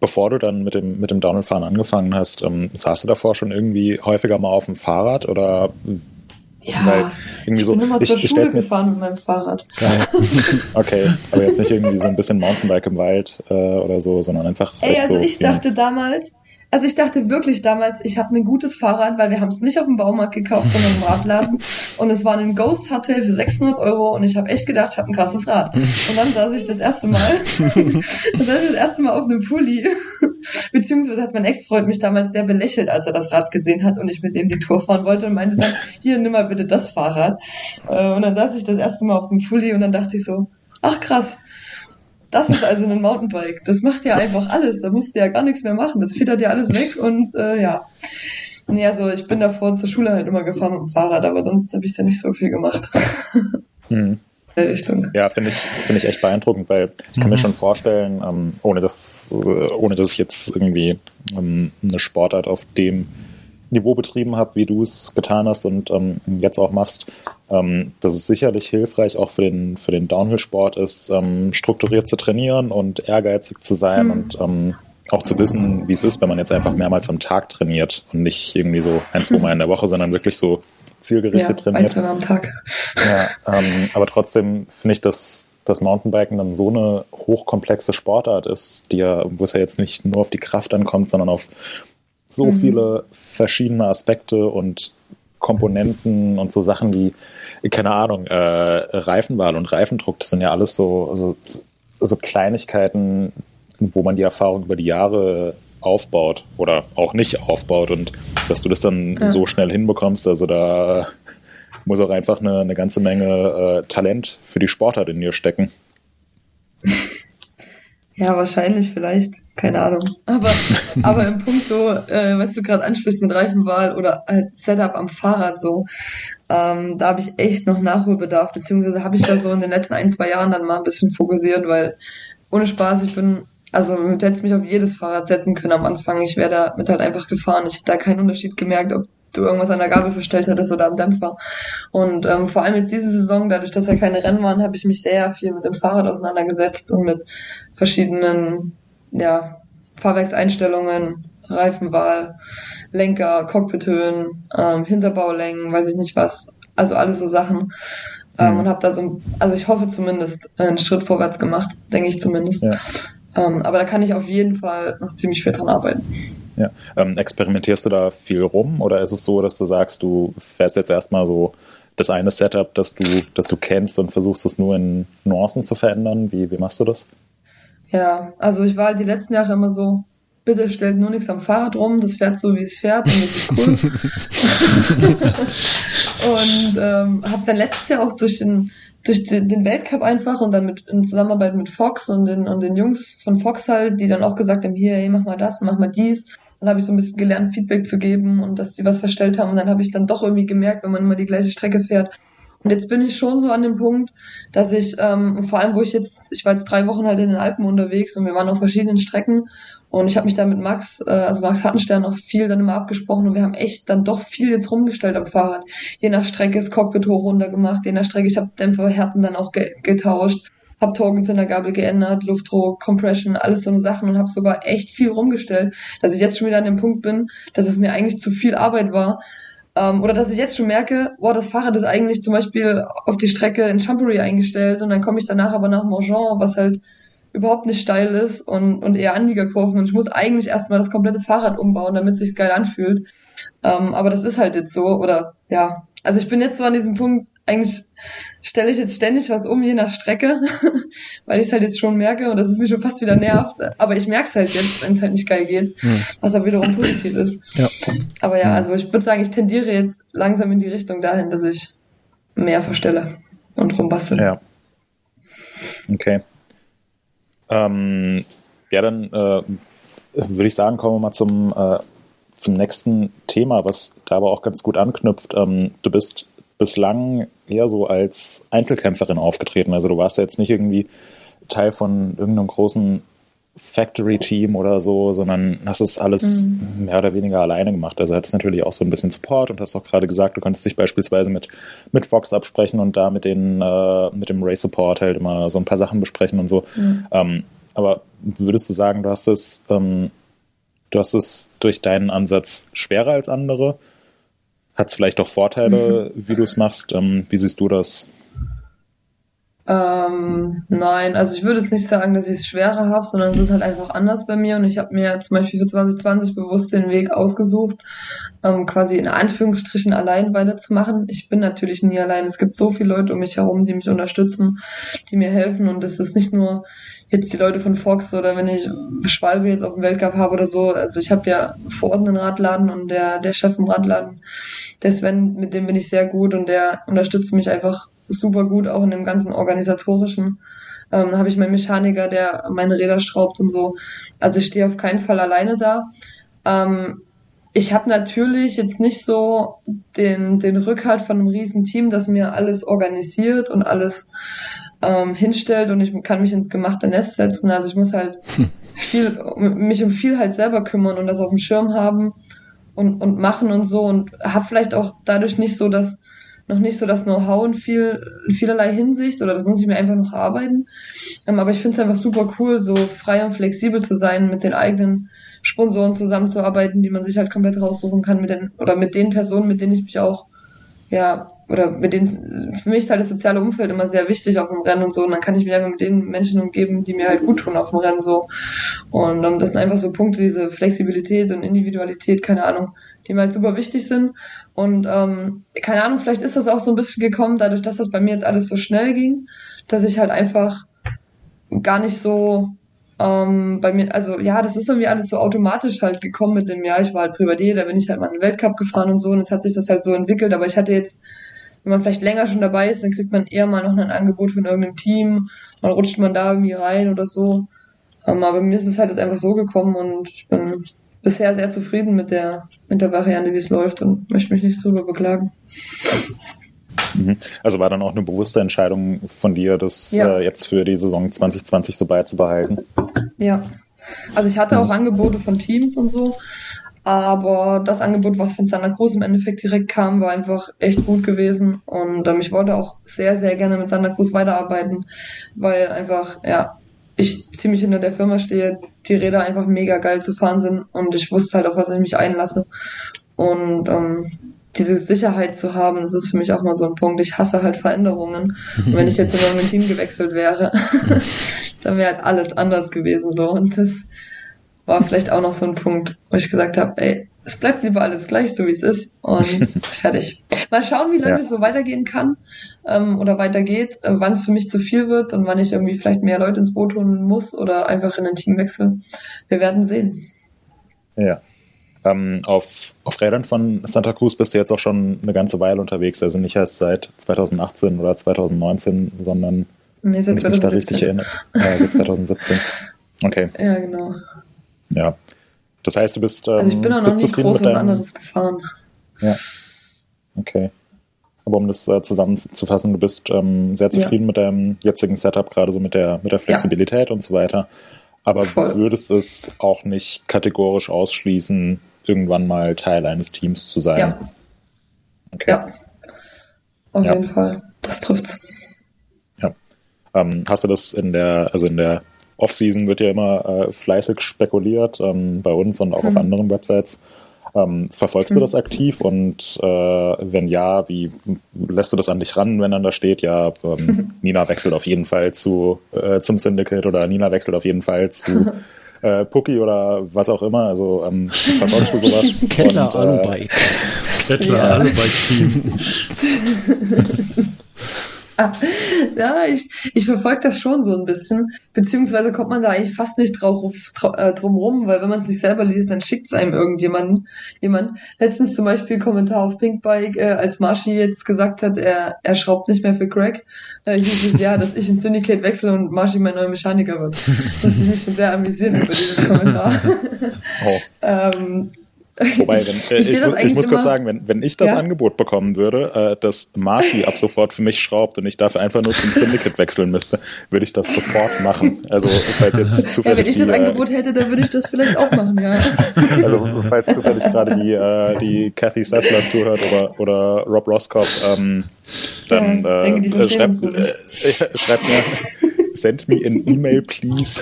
bevor du dann mit dem, mit dem Downhill-Fahren angefangen hast, ähm, saßt du davor schon irgendwie häufiger mal auf dem Fahrrad oder Ja, Weil irgendwie ich so- bin immer ich- zur ich Schule gefahren mit meinem Fahrrad. Geil. okay, aber jetzt nicht irgendwie so ein bisschen Mountainbike im Wald äh, oder so, sondern einfach Ey, also so ich dachte damals, also ich dachte wirklich damals, ich habe ein gutes Fahrrad, weil wir haben es nicht auf dem Baumarkt gekauft, sondern im Radladen. Und es war ein Ghost Hardtail für 600 Euro und ich habe echt gedacht, ich habe ein krasses Rad. Und dann saß ich das erste Mal, dann das erste Mal auf einem Pulli. Beziehungsweise hat mein Ex-Freund mich damals sehr belächelt, als er das Rad gesehen hat und ich mit dem die Tour fahren wollte und meinte dann, hier, nimm mal bitte das Fahrrad. Äh, Und dann saß ich das erste Mal auf dem Pulli und dann dachte ich so, ach krass, das ist also ein Mountainbike. Das macht ja einfach alles. Da musst du ja gar nichts mehr machen. Das federt ja alles weg und äh, ja. Nee, also ich bin davor zur Schule halt immer gefahren mit dem Fahrrad, aber sonst habe ich da nicht so viel gemacht. Hm. In der Richtung. Ja, finde ich, finde ich echt beeindruckend, weil ich kann mir schon vorstellen, ähm, ohne, dass, äh, ohne dass ich jetzt irgendwie ähm, eine Sportart auf dem Niveau betrieben habe, wie du es getan hast und ähm, jetzt auch machst, ähm, dass es sicherlich hilfreich auch für den, für den Downhill-Sport ist, ähm, strukturiert zu trainieren und ehrgeizig zu sein Mhm. und ähm, auch zu wissen, wie es ist, wenn man jetzt einfach mehrmals am Tag trainiert und nicht irgendwie so ein, zwei Mal in der Woche, sondern wirklich so Ja, zielgerichtet ein, trainiert. zwei Mal am Tag. Ja, ähm, aber trotzdem finde ich, dass das Mountainbiken dann so eine hochkomplexe Sportart ist, die ja, wo es ja jetzt nicht nur auf die Kraft ankommt, sondern auf so Mhm. viele verschiedene Aspekte und Komponenten und so Sachen wie, keine Ahnung, äh, Reifenwahl und Reifendruck, das sind ja alles so, so, so Kleinigkeiten, wo man die Erfahrung über die Jahre aufbaut oder auch nicht aufbaut und dass du das dann Ja. so schnell hinbekommst, also da muss auch einfach eine, eine ganze Menge äh, Talent für die Sportart in dir stecken. Ja, wahrscheinlich, vielleicht. Keine Ahnung. Aber, aber im Punkt so, äh, was du gerade ansprichst mit Reifenwahl oder halt Setup am Fahrrad so, ähm, da habe ich echt noch Nachholbedarf, beziehungsweise habe ich da so in den letzten ein, zwei Jahren dann mal ein bisschen fokussiert, weil ohne Spaß, ich bin, also du hättest mich auf jedes Fahrrad setzen können am Anfang. Ich wäre da mit halt einfach gefahren. Ich hätte da keinen Unterschied gemerkt, ob du irgendwas an der Gabel verstellt hättest oder am Dämpfer. Und ähm, vor allem jetzt diese Saison, dadurch, dass ja keine Rennen waren, habe ich mich sehr viel mit dem Fahrrad auseinandergesetzt und mit verschiedenen ja, Fahrwerkseinstellungen, Reifenwahl, Lenker, Cockpithöhen, ähm, Hinterbaulängen, weiß ich nicht was. Also alles so Sachen. Ähm, Mhm. und habe da so, also ich hoffe zumindest, einen Schritt vorwärts gemacht, denke ich zumindest. Ja. Ähm, aber da kann ich auf jeden Fall noch ziemlich viel dran arbeiten. Ja. Ähm, experimentierst du da viel rum oder ist es so, dass du sagst, du fährst jetzt erstmal so das eine Setup, das du, das du kennst und versuchst es nur in Nuancen zu verändern? Wie, wie machst du das? Ja, also ich war halt die letzten Jahre immer so, bitte stellt nur nichts am Fahrrad rum, das fährt so, wie es fährt und das ist cool. und ähm, habe dann letztes Jahr auch durch den durch den, Weltcup einfach und dann mit in Zusammenarbeit mit Fox und den und den Jungs von Fox halt, die dann auch gesagt haben, hier, hey, mach mal das, mach mal dies. Dann habe ich so ein bisschen gelernt, Feedback zu geben und dass sie was verstellt haben. Und dann habe ich dann doch irgendwie gemerkt, wenn man immer die gleiche Strecke fährt. Und jetzt bin ich schon so an dem Punkt, dass ich, ähm, vor allem wo ich jetzt, ich war jetzt drei Wochen halt in den Alpen unterwegs und wir waren auf verschiedenen Strecken und ich habe mich da mit Max, äh, also Max Hartenstern auch viel dann immer abgesprochen und wir haben echt dann doch viel jetzt rumgestellt am Fahrrad. Je nach Strecke ist Cockpit hoch runter gemacht, je nach Strecke, ich habe Dämpferhärten dann auch ge getauscht, hab Tokens in der Gabel geändert, Luftdruck, Compression, alles so eine Sachen und habe sogar echt viel rumgestellt, dass ich jetzt schon wieder an dem Punkt bin, dass es mir eigentlich zu viel Arbeit war, ähm, oder dass ich jetzt schon merke, boah, das Fahrrad ist eigentlich zum Beispiel auf die Strecke in Chambery eingestellt und dann komme ich danach aber nach Montjean, was halt überhaupt nicht steil ist und, und eher Anliegerkurven und ich muss eigentlich erstmal das komplette Fahrrad umbauen, damit es sich geil anfühlt. Ähm, aber das ist halt jetzt so, oder ja. Also ich bin jetzt so an diesem Punkt, eigentlich stelle ich jetzt ständig was um, je nach Strecke, weil ich es halt jetzt schon merke und das ist mich schon fast wieder nervt. Aber ich merke es halt jetzt, wenn es halt nicht geil geht, hm. was aber wiederum positiv ist. Ja. Aber ja, also ich würde sagen, ich tendiere jetzt langsam in die Richtung dahin, dass ich mehr verstelle und rumbastel. Ja. Okay. Ähm, ja, dann äh, würde ich sagen, kommen wir mal zum, äh, zum nächsten Thema, was da aber auch ganz gut anknüpft. Ähm, du bist bislang eher so als Einzelkämpferin aufgetreten. Also du warst ja jetzt nicht irgendwie Teil von irgendeinem großen Factory-Team oder so, sondern hast es alles mhm. mehr oder weniger alleine gemacht. Also hattest natürlich auch so ein bisschen Support und hast auch gerade gesagt, du konntest dich beispielsweise mit, mit Fox absprechen und da mit, den, äh, mit dem Race-Support halt immer so ein paar Sachen besprechen und so. Mhm. Ähm, aber würdest du sagen, du hast es, ähm, du hast es durch deinen Ansatz schwerer als andere? Hat es vielleicht auch Vorteile, wie du es machst? Ähm, wie siehst du das? Ähm, nein, also ich würde jetzt nicht sagen, dass ich es schwerer habe, sondern es ist halt einfach anders bei mir und ich habe mir zum Beispiel für 2020 bewusst den Weg ausgesucht, ähm, quasi in Anführungsstrichen allein weiterzumachen. Ich bin natürlich nie allein. Es gibt so viele Leute um mich herum, die mich unterstützen, die mir helfen und es ist nicht nur jetzt die Leute von Fox oder wenn ich Schwalbe jetzt auf dem Weltcup habe oder so. Also ich habe ja vor Ort einen Radladen und der, der Chef im Radladen, der Sven, mit dem bin ich sehr gut und der unterstützt mich einfach super gut, auch in dem ganzen organisatorischen. Ähm, habe ich meinen Mechaniker, der meine Räder schraubt und so. Also ich stehe auf keinen Fall alleine da. Ähm, ich habe natürlich jetzt nicht so den, den Rückhalt von einem riesen Team, das mir alles organisiert und alles ähm, hinstellt und ich kann mich ins gemachte Nest setzen. Also ich muss halt hm. viel, mich um viel halt selber kümmern und das auf dem Schirm haben und, und machen und so und habe vielleicht auch dadurch nicht so das noch nicht so das Know-how in viel, in vielerlei Hinsicht oder das muss ich mir einfach noch arbeiten. Ähm, aber ich finde es einfach super cool, so frei und flexibel zu sein, mit den eigenen Sponsoren zusammenzuarbeiten, die man sich halt komplett raussuchen kann mit den oder mit den Personen, mit denen ich mich auch ja oder mit denen für mich ist halt das soziale Umfeld immer sehr wichtig auf dem Rennen und so. Und dann kann ich mich einfach mit den Menschen umgeben, die mir halt gut tun auf dem Rennen so. Und um, das sind einfach so Punkte, diese Flexibilität und Individualität, keine Ahnung, die mir halt super wichtig sind und ähm, keine Ahnung, vielleicht ist das auch so ein bisschen gekommen, dadurch, dass das bei mir jetzt alles so schnell ging, dass ich halt einfach gar nicht so ähm, bei mir, also ja, das ist irgendwie alles so automatisch halt gekommen mit dem Jahr. Ich war halt Privatier, da bin ich halt mal einen Weltcup gefahren und so und jetzt hat sich das halt so entwickelt, aber ich hatte jetzt, wenn man vielleicht länger schon dabei ist, dann kriegt man eher mal noch ein Angebot von irgendeinem Team, dann rutscht man da irgendwie rein oder so. Ähm, aber mir ist es halt jetzt einfach so gekommen und ich bin bisher sehr zufrieden mit der, mit der Variante, wie es läuft und möchte mich nicht drüber beklagen. Mhm. Also war dann auch eine bewusste Entscheidung von dir, das ja. äh, jetzt für die Saison 2020 so beizubehalten? Ja. Also ich hatte mhm. auch Angebote von Teams und so, aber das Angebot, was von Santa Cruz im Endeffekt direkt kam, war einfach echt gut gewesen und ähm, ich wollte auch sehr, sehr gerne mit Santa Cruz weiterarbeiten, weil einfach, ja, ich ziemlich hinter der Firma stehe, die Räder einfach mega geil zu fahren sind und ich wusste halt, auf was ich mich einlasse. Und ähm, diese Sicherheit zu haben, das ist für mich auch mal so ein Punkt. Ich hasse halt Veränderungen. Und wenn ich jetzt in mein Team gewechselt wäre, dann wäre halt alles anders gewesen so. Und das war vielleicht auch noch so ein Punkt, wo ich gesagt habe, ey, es bleibt lieber alles gleich, so wie es ist und fertig. Mal schauen, wie lange ja. es so weitergehen kann ähm, oder weitergeht, äh, wann es für mich zu viel wird und wann ich irgendwie vielleicht mehr Leute ins Boot holen muss oder einfach in ein Team wechseln. Wir werden sehen. Ja. Ähm, auf, auf Rädern von Santa Cruz bist du jetzt auch schon eine ganze Weile unterwegs, also nicht erst seit 2018 oder 2019, sondern nee, seit wenn ich mich da richtig erinnere, äh, seit 2017. Okay. Ja, genau. Ja. Das heißt, du bist. Ähm, also ich bin auch noch nie groß was anderes gefahren. Ja. Okay. Aber um das äh, zusammenzufassen, du bist ähm, sehr zufrieden ja. mit deinem jetzigen Setup, gerade so mit der, mit der Flexibilität ja. und so weiter. Aber Voll. würdest es auch nicht kategorisch ausschließen, irgendwann mal Teil eines Teams zu sein? Ja. Okay. Ja. Auf ja. jeden Fall. Das trifft's. Ja. Ähm, hast du das in der, also in der Off-Season wird ja immer äh, fleißig spekuliert, ähm, bei uns und auch hm. auf anderen Websites. Ähm, verfolgst du das aktiv und äh, wenn ja, wie lässt du das an dich ran, wenn dann da steht, ja, ähm, Nina wechselt auf jeden Fall zu äh, zum Syndicate oder Nina wechselt auf jeden Fall zu äh, Pucki oder was auch immer. Also ähm, verfolgst du sowas? Kettler und, äh, Alubike. Kettler, Ja. Alubike-Team. Ja, ich, ich verfolge das schon so ein bisschen. Beziehungsweise kommt man da eigentlich fast nicht drauf, äh, drum rum, weil wenn man es nicht selber liest, dann schickt es einem irgendjemanden. Jemand. Letztens zum Beispiel Kommentar auf Pinkbike, äh, als Marschi jetzt gesagt hat, er, er schraubt nicht mehr für Greg, äh, hieß es ja, dass ich in Syndicate wechsle und Marschi mein neuer Mechaniker wird. Das ich mich schon sehr amüsiert über dieses Kommentar. oh. ähm, Wobei, wenn, äh, ich ich, das muss, ich muss kurz sagen, wenn, wenn ich das Ja? Angebot bekommen würde, äh, dass Marschi ab sofort für mich schraubt und ich dafür einfach nur zum Syndicate wechseln müsste, würde ich das sofort machen. Also falls jetzt ja, zufällig wenn ich das die, äh, Angebot hätte, dann würde ich das vielleicht auch machen, ja. Also falls zufällig gerade die, äh, die Kathy Sessler zuhört oder, oder Rob Roskopf, ähm, dann Ja, äh, denke, äh, schreibt, schreibt mir, send me an email, please.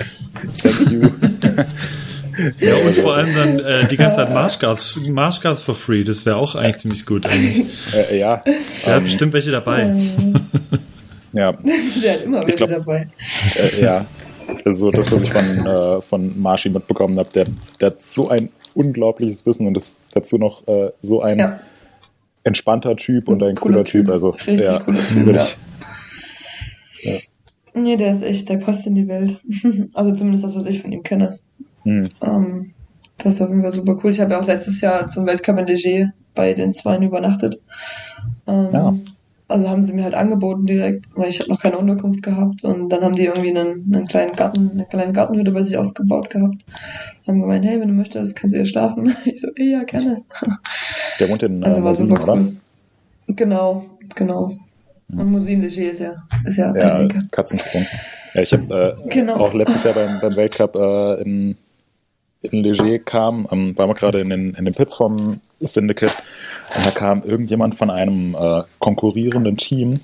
Thank you. Ja, und vor allem dann äh, die ganze Zeit Marshguards, Marshguards for free. Das wäre auch eigentlich ziemlich gut eigentlich. Äh, ja, Da hat bestimmt welche dabei. ja, Der hat immer Ich welche glaub- dabei. äh, ja. Also so das, was ich von, äh, von Marschi mitbekommen habe, der, der hat so ein unglaubliches Wissen und ist dazu noch äh, so ein Ja. entspannter Typ und ein Cooler cooler, typ. Typ. Also Richtig ja, cooler Typ, ja. ich, Nee, der ist echt, der passt in die Welt. Also zumindest das, was ich von ihm kenne. Hm, Ähm, das ist auf jeden Fall super cool. Ich habe ja auch letztes Jahr zum Weltcup in Leger bei den Zweien übernachtet. Ähm, Ja. Also haben sie mir halt angeboten direkt, weil ich habe noch keine Unterkunft gehabt. Und dann haben die irgendwie einen, einen kleinen Garten, eine kleine Gartenhütte bei sich ausgebaut gehabt. Haben gemeint, hey, wenn du möchtest, kannst du hier schlafen. Ich so, ja, gerne. der wohnt in äh, Also war super oder? cool. Genau, genau. Und Musin Leger ist ja, ist ja, Ja. Katzensprung. Ja, ich habe äh, Genau. auch letztes Jahr beim, beim Weltcup äh, in, in Leger kam, ähm, waren wir gerade in den, in den Pits vom Syndicate und da kam irgendjemand von einem äh, konkurrierenden Team,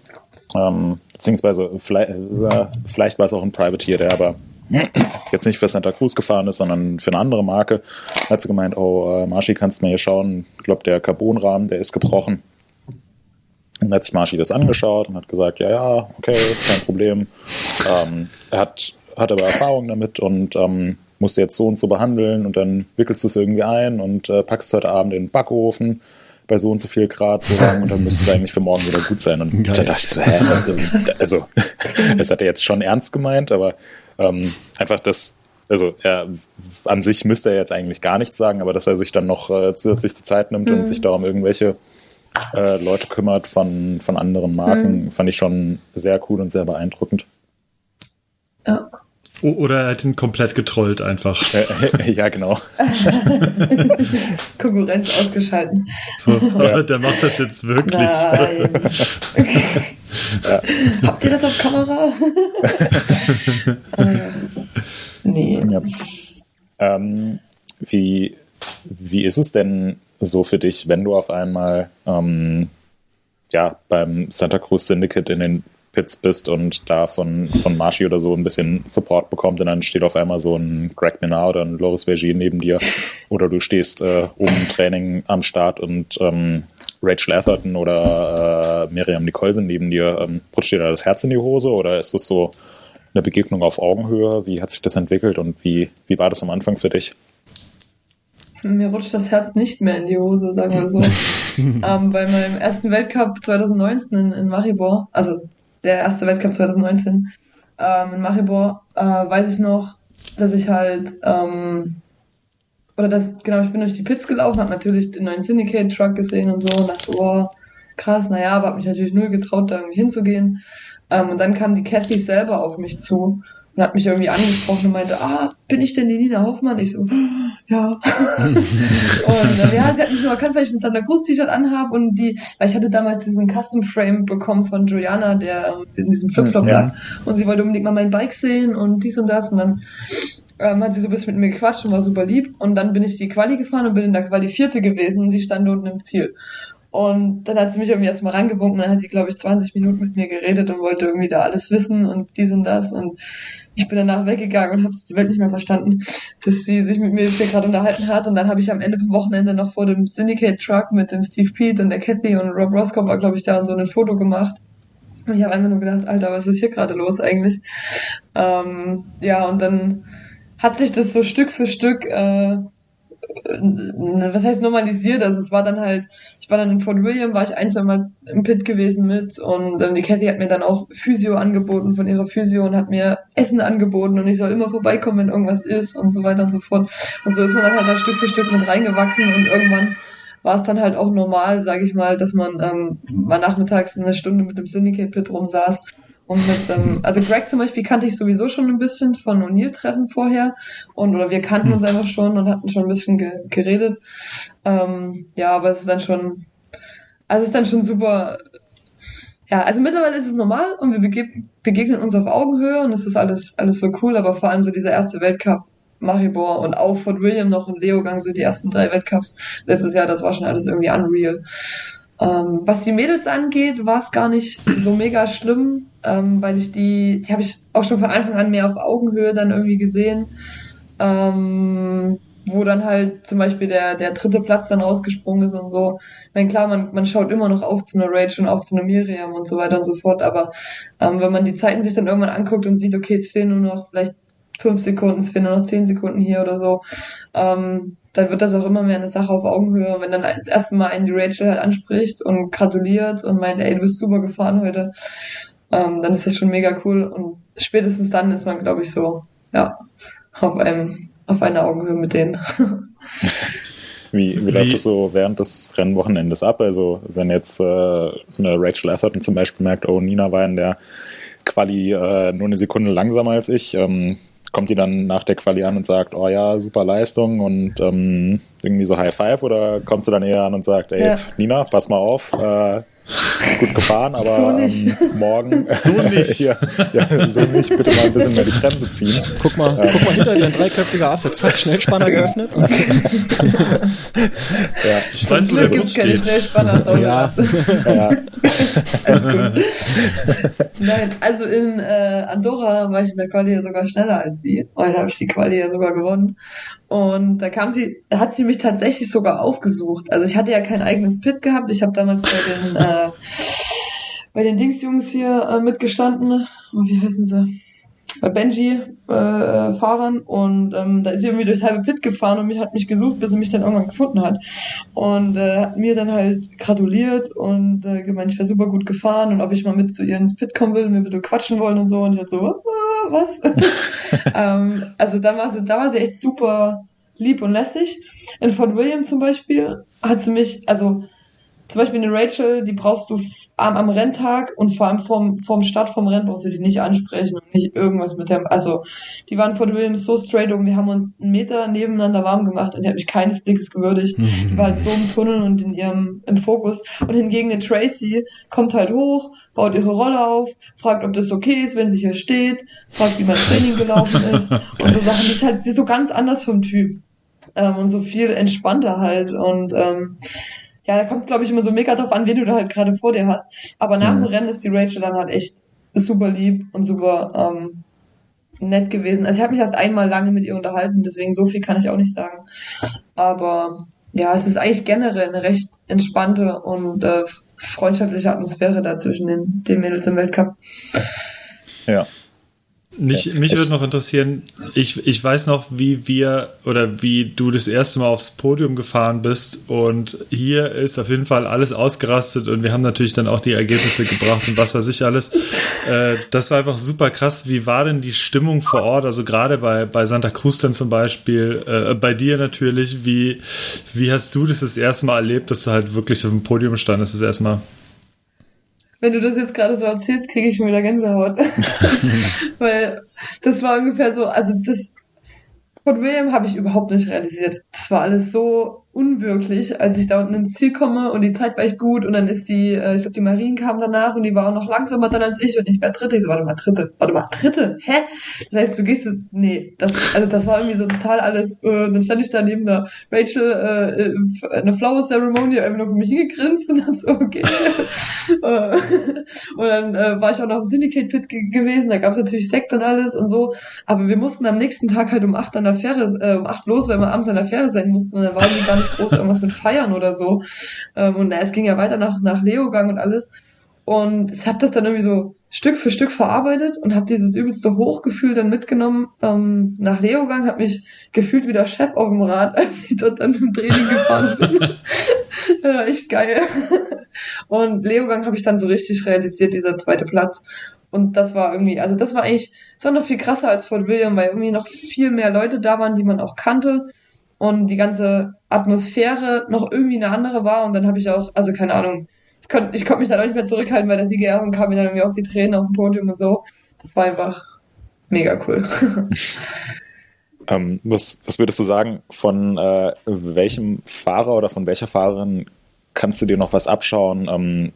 ähm, beziehungsweise vielleicht, äh, vielleicht war es auch ein Privateer, der aber jetzt nicht für Santa Cruz gefahren ist, sondern für eine andere Marke, hat sie gemeint, oh, äh, Marschi, kannst du mir hier schauen, ich glaube, der Carbonrahmen, der ist gebrochen. Dann hat sich Marschi das angeschaut und hat gesagt, ja, ja, okay, kein Problem. Ähm, er hat, hat aber Erfahrung damit und ähm, musste jetzt so und so behandeln und dann wickelst du es irgendwie ein und äh, packst es heute Abend in den Backofen bei so und so viel Grad so lang und dann müsste es eigentlich für morgen wieder gut sein. Und Geil. da dachte ich so, hä? Also, das hat er jetzt schon ernst gemeint, aber ähm, einfach das, also er an sich müsste er jetzt eigentlich gar nichts sagen, aber dass er sich dann noch äh, zusätzlich die Zeit nimmt und sich da um irgendwelche äh, Leute kümmert von, von anderen Marken, fand ich schon sehr cool und sehr beeindruckend. Ja. Oder er hat ihn komplett getrollt einfach. Äh, ja, genau. Konkurrenz ausgeschalten. So, Der macht das jetzt wirklich. Nein. Habt ihr das auf Kamera? Äh, nee. Ja. Ähm, wie, wie ist es denn so für dich, wenn du auf einmal ähm, ja, beim Santa Cruz Syndicate in den Pits bist und da von, von Marschi oder so ein bisschen Support bekommt und dann steht auf einmal so ein Greg Minard oder ein Loris Vergier neben dir oder du stehst äh, oben im Training am Start und ähm, Rachel Atherton oder äh, Miriam Nicole neben dir. Ähm, rutscht dir da das Herz in die Hose oder ist das so eine Begegnung auf Augenhöhe? Wie hat sich das entwickelt und wie, wie war das am Anfang für dich? Mir rutscht das Herz nicht mehr in die Hose, sagen wir so. ähm, bei meinem ersten Weltcup 2019 in, in Maribor, also der erste Weltcup 2019 ähm, in Maribor, äh, weiß ich noch, dass ich halt, ähm, oder das, genau, ich bin durch die Pits gelaufen, habe natürlich den neuen Syndicate-Truck gesehen und so und dachte, boah, krass, naja, aber habe mich natürlich null getraut, da irgendwie hinzugehen. Ähm, und dann kam die Kathy selber auf mich zu und hat mich irgendwie angesprochen und meinte, ah, bin ich denn die Nina Hoffmann? Ich so, ja. und äh, ja, sie hat mich nur erkannt, weil ich ein Santa Cruz T-Shirt anhabe und die, weil ich hatte damals diesen Custom Frame bekommen von Juliana, der ähm, in diesem Flipflop Ja. lag und sie wollte unbedingt mal mein Bike sehen und dies und das und dann ähm, hat sie so ein bisschen mit mir gequatscht und war super lieb und dann bin ich die Quali gefahren und bin in der Quali vierte gewesen und sie stand unten im Ziel. Und dann hat sie mich irgendwie erstmal rangewunken, dann hat sie, glaube ich, 20 Minuten mit mir geredet und wollte irgendwie da alles wissen und dies und das. Und ich bin danach weggegangen und habe die Welt nicht mehr verstanden, dass sie sich mit mir jetzt hier gerade unterhalten hat. Und dann habe ich am Ende vom Wochenende noch vor dem Syndicate Truck mit dem Steve Pete und der Kathy und Rob Roscoe war, glaube ich, da und so ein Foto gemacht. Und ich habe einfach nur gedacht, Alter, was ist hier gerade los eigentlich? Ähm, ja, und dann hat sich das so Stück für Stück äh, was heißt normalisiert? Also es war dann halt, ich war dann in Fort William, war ich ein, zwei Mal im Pit gewesen mit und ähm, die Cathy hat mir dann auch Physio angeboten von ihrer Physio und hat mir Essen angeboten und ich soll immer vorbeikommen, wenn irgendwas ist und so weiter und so fort. Und so ist man dann halt da Stück für Stück mit reingewachsen und irgendwann war es dann halt auch normal, sage ich mal, dass man ähm, mal nachmittags eine Stunde mit dem Syndicate Pit rumsaß und mit, ähm, also Greg zum Beispiel kannte ich sowieso schon ein bisschen von O'Neill-Treffen vorher. Und oder wir kannten uns einfach schon und hatten schon ein bisschen ge geredet. Ähm, ja, aber es ist dann schon, also es ist dann schon super. Ja, also mittlerweile ist es normal und wir bege begegnen uns auf Augenhöhe und es ist alles, alles so cool, aber vor allem so dieser erste Weltcup Maribor und auch Fort William noch in Leogang, so die ersten drei Wettcups letztes Jahr, das war schon alles irgendwie unreal. Ähm, was die Mädels angeht, war es gar nicht so mega schlimm, ähm, weil ich die, die habe ich auch schon von Anfang an mehr auf Augenhöhe dann irgendwie gesehen. Ähm, wo dann halt zum Beispiel der, der dritte Platz dann rausgesprungen ist und so. Ich meine, klar, man, man schaut immer noch auf zu einer Rachel und auch zu einer Miriam und so weiter und so fort, aber ähm, wenn man die Zeiten sich dann irgendwann anguckt und sieht, okay, es fehlen nur noch vielleicht fünf Sekunden, es fehlen nur noch zehn Sekunden hier oder so, ähm, dann wird das auch immer mehr eine Sache auf Augenhöhe. Und wenn dann das erste Mal einen die Rachel halt anspricht und gratuliert und meint, ey, du bist super gefahren heute, ähm, dann ist das schon mega cool. Und spätestens dann ist man, glaube ich, so, ja, auf einem, auf einer Augenhöhe mit denen. Wie, wie, wie läuft das so während des Rennwochenendes ab? Also, wenn jetzt äh, eine Rachel Atherton zum Beispiel merkt, oh, Nina war in der Quali äh, nur eine Sekunde langsamer als ich, ähm, kommt die dann nach der Quali an und sagt, oh ja, super Leistung und ähm, irgendwie so High Five oder kommst du dann eher an und sagst, ey, ja. Nina, pass mal auf, äh, gut gefahren, aber so ähm, morgen so nicht. ja, ja, so nicht, bitte mal ein bisschen mehr die Bremse ziehen. Guck mal, ähm. guck mal hinter dir ein dreiköpfiger Affe, zack, Schnellspanner geöffnet. ja. Ich weiß, wo der Bus keine Schnellspanner. ja. ja. Nein, also in äh, Andorra war ich in der Quali ja sogar schneller als sie. Heute habe ich die Quali ja sogar gewonnen. Und da kam sie, hat sie mich tatsächlich sogar aufgesucht. Also ich hatte ja kein eigenes Pit gehabt. Ich habe damals bei den äh, bei den Dingsjungs hier äh, mitgestanden. Oh, wie heißen sie? Bei Benji äh, Fahrern und ähm, da ist sie irgendwie durchs halbe Pit gefahren und mich hat mich gesucht, bis sie mich dann irgendwann gefunden hat und äh, hat mir dann halt gratuliert und äh, gemeint, ich wäre super gut gefahren und ob ich mal mit zu ihr ins Pit kommen will, mir bitte quatschen wollen und so und ich hatte so, was? ähm, also da war sie, da war sie echt super lieb und lässig. In Fort William zum Beispiel hat sie mich, also zum Beispiel eine Rachel, die brauchst du am, am Renntag und vor allem vorm, vorm Start vom Rennen brauchst du die nicht ansprechen und nicht irgendwas mit dem, also die waren vor Williams so straight um, wir haben uns einen Meter nebeneinander warm gemacht und die hat mich keines Blickes gewürdigt. die war halt so im Tunnel und in ihrem, im Fokus. Und hingegen eine Tracy kommt halt hoch, baut ihre Rolle auf, fragt, ob das okay ist, wenn sie hier steht, fragt, wie mein Training gelaufen ist und so Sachen. Die ist halt die ist so ganz anders vom Typ. Ähm, und so viel entspannter halt und ähm, ja, da kommt glaube ich immer so mega drauf an, wen du da halt gerade vor dir hast. Aber nach mhm. dem Rennen ist die Rachel dann halt echt super lieb und super ähm, nett gewesen. Also ich habe mich erst einmal lange mit ihr unterhalten, deswegen so viel kann ich auch nicht sagen. Aber ja, es ist eigentlich generell eine recht entspannte und äh, freundschaftliche Atmosphäre da zwischen den, den Mädels im Weltcup. Ja, mich, mich würde noch interessieren, ich, ich weiß noch, wie wir oder wie du das erste Mal aufs Podium gefahren bist und hier ist auf jeden Fall alles ausgerastet und wir haben natürlich dann auch die Ergebnisse gebracht und was weiß ich alles. Äh, das war einfach super krass. Wie war denn die Stimmung vor Ort? Also gerade bei, bei Santa Cruz dann zum Beispiel, äh, bei dir natürlich. Wie, wie hast du das das erste Mal erlebt, dass du halt wirklich auf dem Podium standest das erste Mal? Wenn du das jetzt gerade so erzählst, kriege ich schon wieder Gänsehaut. Weil das war ungefähr so, also das Fort William habe ich überhaupt nicht realisiert. Das war alles so unwirklich, als ich da unten ins Ziel komme und die Zeit war echt gut und dann ist die, äh, ich glaube, die Marien kam danach und die war auch noch langsamer dann als ich und ich war Dritte. Ich so, warte mal, Dritte, warte mal, Dritte, hä? Das heißt, du gehst jetzt, nee, das, also das war irgendwie so total alles, äh, dann stand ich da neben der Rachel, äh, eine Flower Ceremony, einfach nur für mich hingegrinst und dann so, okay. Äh, und dann äh, war ich auch noch im Syndicate Pit ge gewesen, da gab es natürlich Sekt und alles und so, aber wir mussten am nächsten Tag halt um acht an der Fähre, äh, um acht los, weil wir abends an der Fähre sein mussten und dann waren die gar nicht groß irgendwas mit Feiern oder so. Ähm, und na, es ging ja weiter nach, nach Leogang und alles. Und ich habe das dann irgendwie so Stück für Stück verarbeitet und habe dieses übelste Hochgefühl dann mitgenommen ähm, nach Leogang, habe mich gefühlt wie der Chef auf dem Rad, als ich dort dann im Training gefahren bin. ja, echt geil. Und Leogang habe ich dann so richtig realisiert, dieser zweite Platz. Und das war irgendwie, also das war eigentlich, das war noch viel krasser als Fort William, weil irgendwie noch viel mehr Leute da waren, die man auch kannte und die ganze Atmosphäre noch irgendwie eine andere war. Und dann habe ich auch, also keine Ahnung, ich konnte ich konnt mich dann auch nicht mehr zurückhalten bei der Siegerehrung, kam mir dann irgendwie auch die Tränen auf dem Podium und so. Das war einfach mega cool. ähm, was, was würdest du sagen, von äh, welchem Fahrer oder von welcher Fahrerin kannst du dir noch was abschauen? Ähm,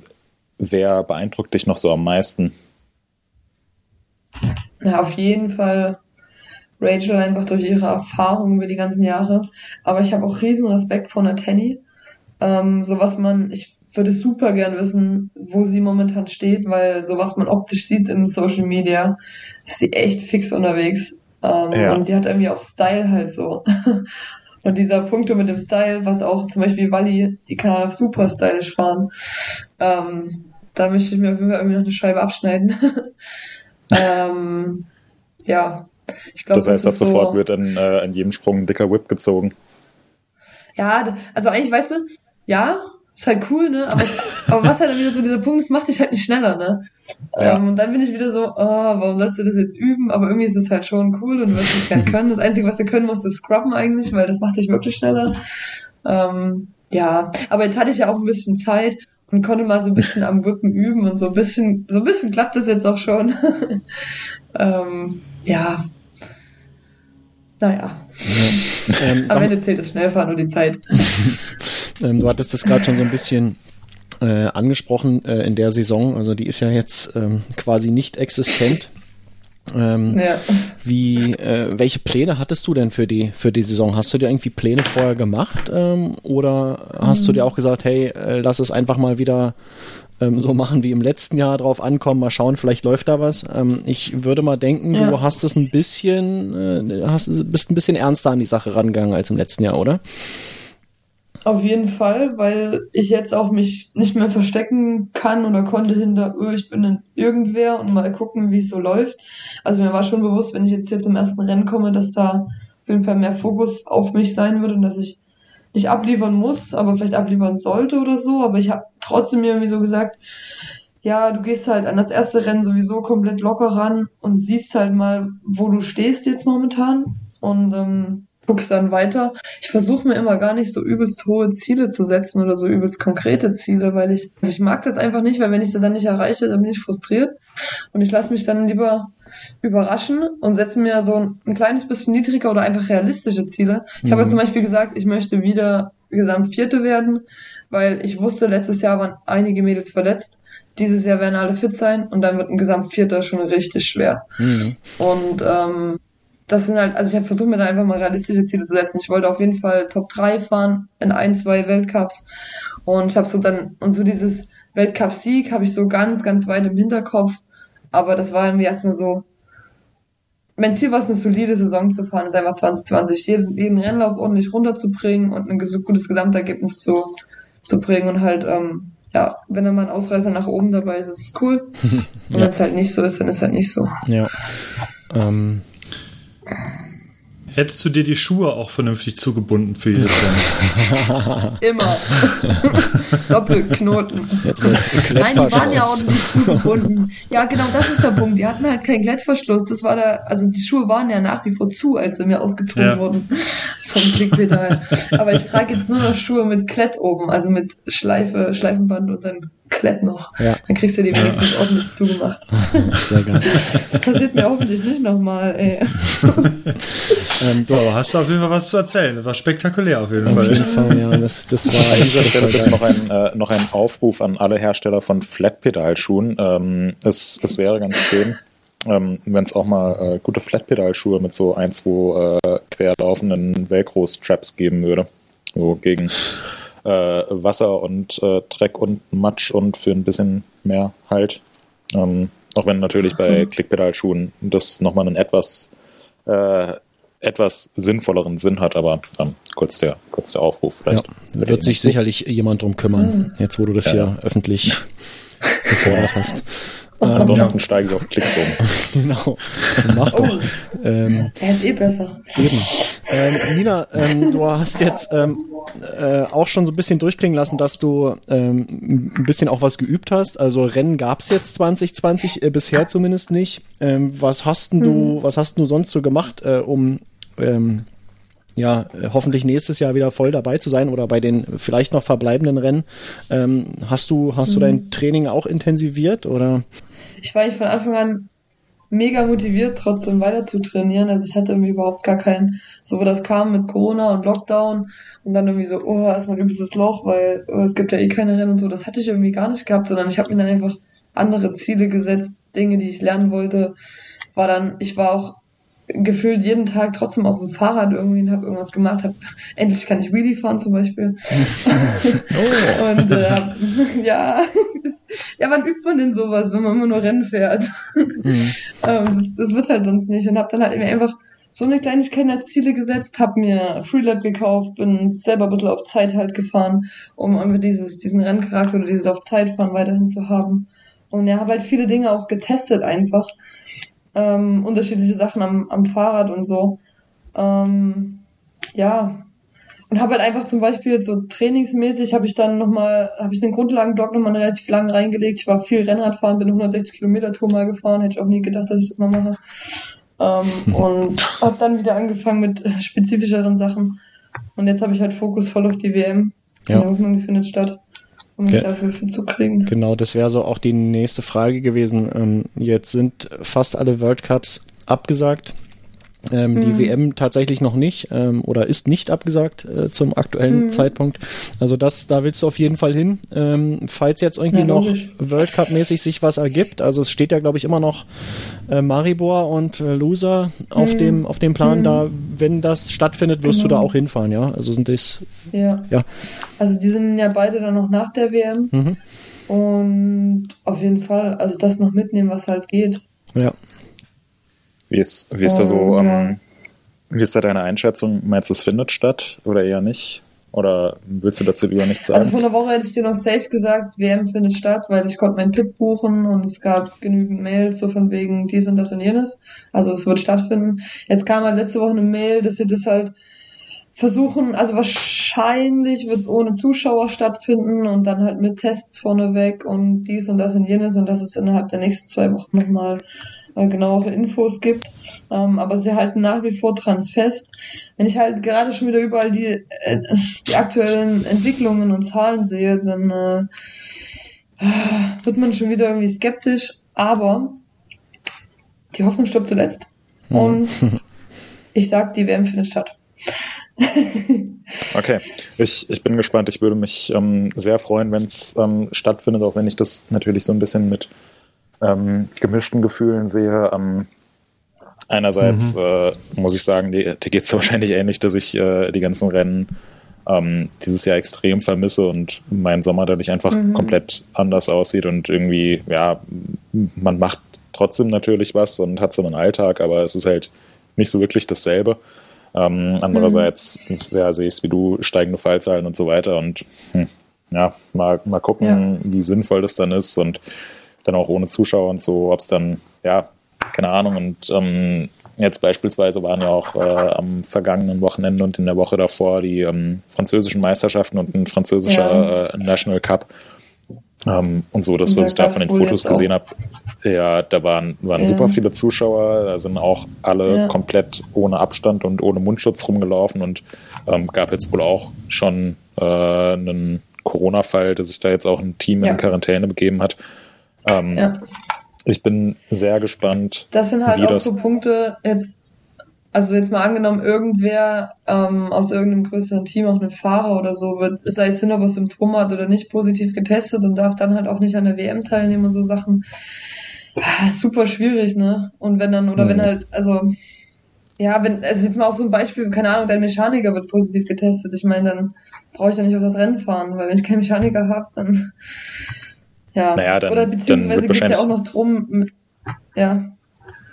wer beeindruckt dich noch so am meisten? Ja, auf jeden Fall Rachel einfach durch ihre Erfahrung über die ganzen Jahre. Aber ich habe auch riesen Respekt vor Nathani. Ähm, so was man, ich würde super gern wissen, wo sie momentan steht, weil so was man optisch sieht im Social Media, ist sie echt fix unterwegs. Ähm, ja. Und die hat irgendwie auch Style halt so. Und dieser Punkte mit dem Style, was auch zum Beispiel Wally, die kann auch super stylisch fahren. Ähm, da möchte ich mir auf jeden Fall irgendwie noch eine Scheibe abschneiden. ähm, ja, ich glaube, das heißt, das ab sofort so, wird an, äh, an jedem Sprung ein dicker Whip gezogen. Ja, also eigentlich, weißt du, ja, ist halt cool, ne? Aber, aber was halt dann wieder so dieser Punkt ist, macht dich halt nicht schneller, ne? Ja. Ähm, und dann bin ich wieder so, oh, warum sollst du das jetzt üben? Aber irgendwie ist es halt schon cool und du wirst es gern können. Das Einzige, was du können musst, ist scrubben eigentlich, weil das macht dich wirklich schneller. Ähm, ja, aber jetzt hatte ich ja auch ein bisschen Zeit und konnte mal so ein bisschen am Whippen üben und so ein bisschen, so ein bisschen klappt das jetzt auch schon. ähm, ja, naja. Ja. Ähm, Am Ende zählt das Schnellfahren und die Zeit. ähm, du hattest das gerade schon so ein bisschen äh, angesprochen äh, in der Saison. Also die ist ja jetzt ähm, quasi nicht existent. Ähm, ja. Wie, äh, welche Pläne hattest du denn für die für die Saison? Hast du dir irgendwie Pläne vorher gemacht ähm, oder hast mhm. du dir auch gesagt, hey, äh, lass es einfach mal wieder ähm, so machen wie im letzten Jahr drauf ankommen, mal schauen, vielleicht läuft da was. Ähm, ich würde mal denken, ja. du hast es ein bisschen, äh, hast, bist ein bisschen ernster an die Sache rangegangen als im letzten Jahr, oder? Auf jeden Fall, weil ich jetzt auch mich nicht mehr verstecken kann oder konnte hinter, oh, ich bin in irgendwer und mal gucken, wie es so läuft. Also mir war schon bewusst, wenn ich jetzt hier zum ersten Rennen komme, dass da auf jeden Fall mehr Fokus auf mich sein wird und dass ich nicht abliefern muss, aber vielleicht abliefern sollte oder so. Aber ich habe trotzdem mir irgendwie so gesagt, ja, du gehst halt an das erste Rennen sowieso komplett locker ran und siehst halt mal, wo du stehst jetzt momentan und ähm, guckst dann weiter. Ich versuche mir immer gar nicht so übelst hohe Ziele zu setzen oder so übelst konkrete Ziele, weil ich, also ich mag das einfach nicht, weil wenn ich sie dann nicht erreiche, dann bin ich frustriert und ich lasse mich dann lieber überraschen und setze mir so ein, ein, kleines bisschen niedriger oder einfach realistische Ziele. Ich mhm. habe zum Beispiel gesagt, ich möchte wieder Gesamtvierte werden, weil ich wusste, letztes Jahr waren einige Mädels verletzt. Dieses Jahr werden alle fit sein und dann wird ein Gesamtvierter schon richtig schwer. Mhm. Und ähm, das sind halt, also ich habe versucht, mir da einfach mal realistische Ziele zu setzen. Ich wollte auf jeden Fall Top 3 fahren in ein, zwei Weltcups. Und ich habe so dann, und so dieses Weltcup-Sieg habe ich so ganz, ganz weit im Hinterkopf. Aber das war irgendwie erstmal so, mein Ziel war es, eine solide Saison zu fahren, ist einfach 2020, jeden, jeden Rennlauf ordentlich runterzubringen und ein gutes Gesamtergebnis zu, zu bringen und halt, ähm, ja, wenn da mal ein Ausreißer nach oben dabei ist, ist es cool. Und ja. wenn es halt nicht so ist, dann ist es halt nicht so. Ja. Ähm, Hättest du dir die Schuhe auch vernünftig zugebunden für jedes Rennen? Immer. Doppelknoten. Jetzt Nein, die waren ja auch nicht zugebunden. Ja, genau, das ist der Punkt. Die hatten halt keinen Klettverschluss. Das war da, also die Schuhe waren ja nach wie vor zu, als sie mir ausgezogen ja. wurden vom Klickpedal. Aber ich trage jetzt nur noch Schuhe mit Klett oben, also mit Schleife, Schleifenband und dann Klett noch. Ja. Dann kriegst du die wenigstens ordentlich zugemacht. Sehr geil. Das passiert mir hoffentlich nicht nochmal, ey. Ähm, du, Aber hast du auf jeden Fall was zu erzählen. Das war spektakulär auf jeden auf jeden Fall. Fall, ja, das, das war, An dieser Stelle bitte noch ein, äh, noch ein Aufruf an alle Hersteller von Flatpedalschuhen. Ähm, es, es wäre ganz schön, ähm, wenn es auch mal äh, gute Flatpedalschuhe mit so ein, zwei äh, querlaufenden Velcro-Straps geben würde. So gegen äh, Wasser und äh, Dreck und Matsch und für ein bisschen mehr Halt. Ähm, auch wenn natürlich bei Klickpedalschuhen das nochmal einen etwas äh, etwas sinnvolleren Sinn hat, aber ähm, kurz, der, kurz der Aufruf Ja, vielleicht. da wird sich sicherlich jemand drum kümmern, jetzt wo du das Ja, hier ja. öffentlich gefordert hast. Ähm, Ansonsten steige ich auf Klicks um. genau, mach doch. Ähm, er ist eh besser. Eben. Ähm, Nina, ähm, du hast jetzt ähm, äh, auch schon so ein bisschen durchklingen lassen, dass du ähm, ein bisschen auch was geübt hast. Also Rennen gab's jetzt 2020 äh, bisher zumindest nicht. Ähm, was hast denn du, was hast du sonst so gemacht, äh, um ähm, ja, hoffentlich nächstes Jahr wieder voll dabei zu sein oder bei den vielleicht noch verbleibenden Rennen. Ähm, hast du, hast du dein Training auch intensiviert oder? Ich war von Anfang an mega motiviert, trotzdem weiter zu trainieren. Also ich hatte irgendwie überhaupt gar keinen, so wo das kam mit Corona und Lockdown und dann irgendwie so, oh, erstmal übelstes Loch, weil oh, es gibt ja eh keine Rennen und so. Das hatte ich irgendwie gar nicht gehabt, sondern ich habe mir dann einfach andere Ziele gesetzt, Dinge, die ich lernen wollte. War dann, ich war auch gefühlt jeden Tag trotzdem auf dem Fahrrad irgendwie und habe irgendwas gemacht. Hab, endlich kann ich Wheelie fahren zum Beispiel. Und äh, ja, ja, wann übt man denn sowas, wenn man immer nur Rennen fährt? Mhm. Ähm, das, das wird halt sonst nicht. Und habe dann halt mir einfach so eine Kleinigkeit als Ziele gesetzt, habe mir Freelab gekauft, bin selber ein bisschen auf Zeit halt gefahren, um einfach dieses, diesen Renncharakter oder dieses auf Zeit fahren weiterhin zu haben. Und ja, habe halt viele Dinge auch getestet einfach. Ähm, unterschiedliche Sachen am, am Fahrrad und so. Ähm, ja. Und habe halt einfach zum Beispiel so trainingsmäßig habe ich dann nochmal, habe ich den Grundlagenblock nochmal relativ lang reingelegt. Ich war viel Rennradfahren, bin eine 160 Kilometer Tour mal gefahren, hätte ich auch nie gedacht, dass ich das mal mache. Ähm, und habe dann wieder angefangen mit spezifischeren Sachen. Und jetzt habe ich halt Fokus voll auf die WM. In Ja. der Hoffnung, die findet statt, um mich Ge- zu kriegen. Genau, das wäre so auch die nächste Frage gewesen. Ähm, jetzt sind fast alle World Cups abgesagt. Ähm, Die Mhm. WM tatsächlich noch nicht ähm, oder ist nicht abgesagt äh, zum aktuellen Mhm. Zeitpunkt. Also das, da willst du auf jeden Fall hin. Ähm, falls jetzt irgendwie Ja, noch. World Cup mäßig sich was ergibt, also es steht ja glaube ich immer noch äh, Maribor und äh, Loser auf Mhm. dem auf dem Plan. Mhm. Da, wenn das stattfindet, wirst du Genau. da auch hinfahren, ja. Also sind das Ja. Ja. Also die sind ja beide dann noch nach der WM. mhm. Und auf jeden Fall, also das noch mitnehmen, was halt geht. ja. Wie ist, wie ist da so, ja. ähm, wie ist da deine Einschätzung? Meinst du, es findet statt oder eher nicht? Oder willst du dazu lieber nichts Also sagen? vor einer Woche hätte ich dir noch safe gesagt, WM findet statt, weil ich konnte mein Pit buchen und es gab genügend Mails so von wegen dies und das und jenes. Also es wird stattfinden. Jetzt kam halt letzte Woche eine Mail, dass sie das halt versuchen, also wahrscheinlich wird es ohne Zuschauer stattfinden und dann halt mit Tests vorneweg und dies und das und jenes und dass es innerhalb der nächsten zwei Wochen nochmal äh, genauere Infos gibt. Ähm, aber sie halten nach wie vor dran fest. Wenn ich halt gerade schon wieder überall die, äh, die aktuellen Entwicklungen und Zahlen sehe, dann äh, wird man schon wieder irgendwie skeptisch. Aber die Hoffnung stirbt zuletzt. Und ich sag, die WM findet statt. Okay, ich, ich bin gespannt. Ich würde mich ähm, sehr freuen, wenn es ähm, stattfindet, auch wenn ich das natürlich so ein bisschen mit ähm, gemischten Gefühlen sehe. Ähm, einerseits äh, muss ich sagen, dir, dir geht es wahrscheinlich ähnlich, dass ich äh, die ganzen Rennen ähm, dieses Jahr extrem vermisse und mein Sommer dadurch einfach Mhm. komplett anders aussieht und irgendwie, ja, man macht trotzdem natürlich was und hat so einen Alltag, aber es ist halt nicht so wirklich dasselbe. Ähm, andererseits ja, sehe ich es wie du, steigende Fallzahlen und so weiter und hm, ja, mal, mal gucken, Ja. wie sinnvoll das dann ist und dann auch ohne Zuschauer und so, ob es dann, ja, keine Ahnung. Und ähm, jetzt beispielsweise waren ja auch äh, am vergangenen Wochenende und in der Woche davor die ähm, französischen Meisterschaften und ein französischer äh, National Cup. Ähm, und so, das, was ich da von den Fotos gesehen habe, ja, da waren, waren Ja. super viele Zuschauer, da sind auch alle Ja. komplett ohne Abstand und ohne Mundschutz rumgelaufen und ähm, gab jetzt wohl auch schon äh, einen Corona-Fall, dass sich da jetzt auch ein Team Ja. in Quarantäne begeben hat. Ähm, Ja. Ich bin sehr gespannt. Das sind halt auch so Punkte, jetzt, also jetzt mal angenommen, irgendwer ähm, aus irgendeinem größeren Team, auch ein Fahrer oder so, wird, sei es hin, ob er Symptome hat oder nicht, positiv getestet und darf dann halt auch nicht an der WM teilnehmen und so Sachen. Ah, Super schwierig, ne? Und wenn dann, oder Mhm. wenn halt, also, ja, wenn, also jetzt mal auch so ein Beispiel, keine Ahnung, dein Mechaniker wird positiv getestet. Ich meine, dann brauche ich doch nicht auf das Rennen fahren, weil wenn ich keinen Mechaniker habe, dann, ja. Naja, dann- oder beziehungsweise wird geht's ja auch noch drum, ja.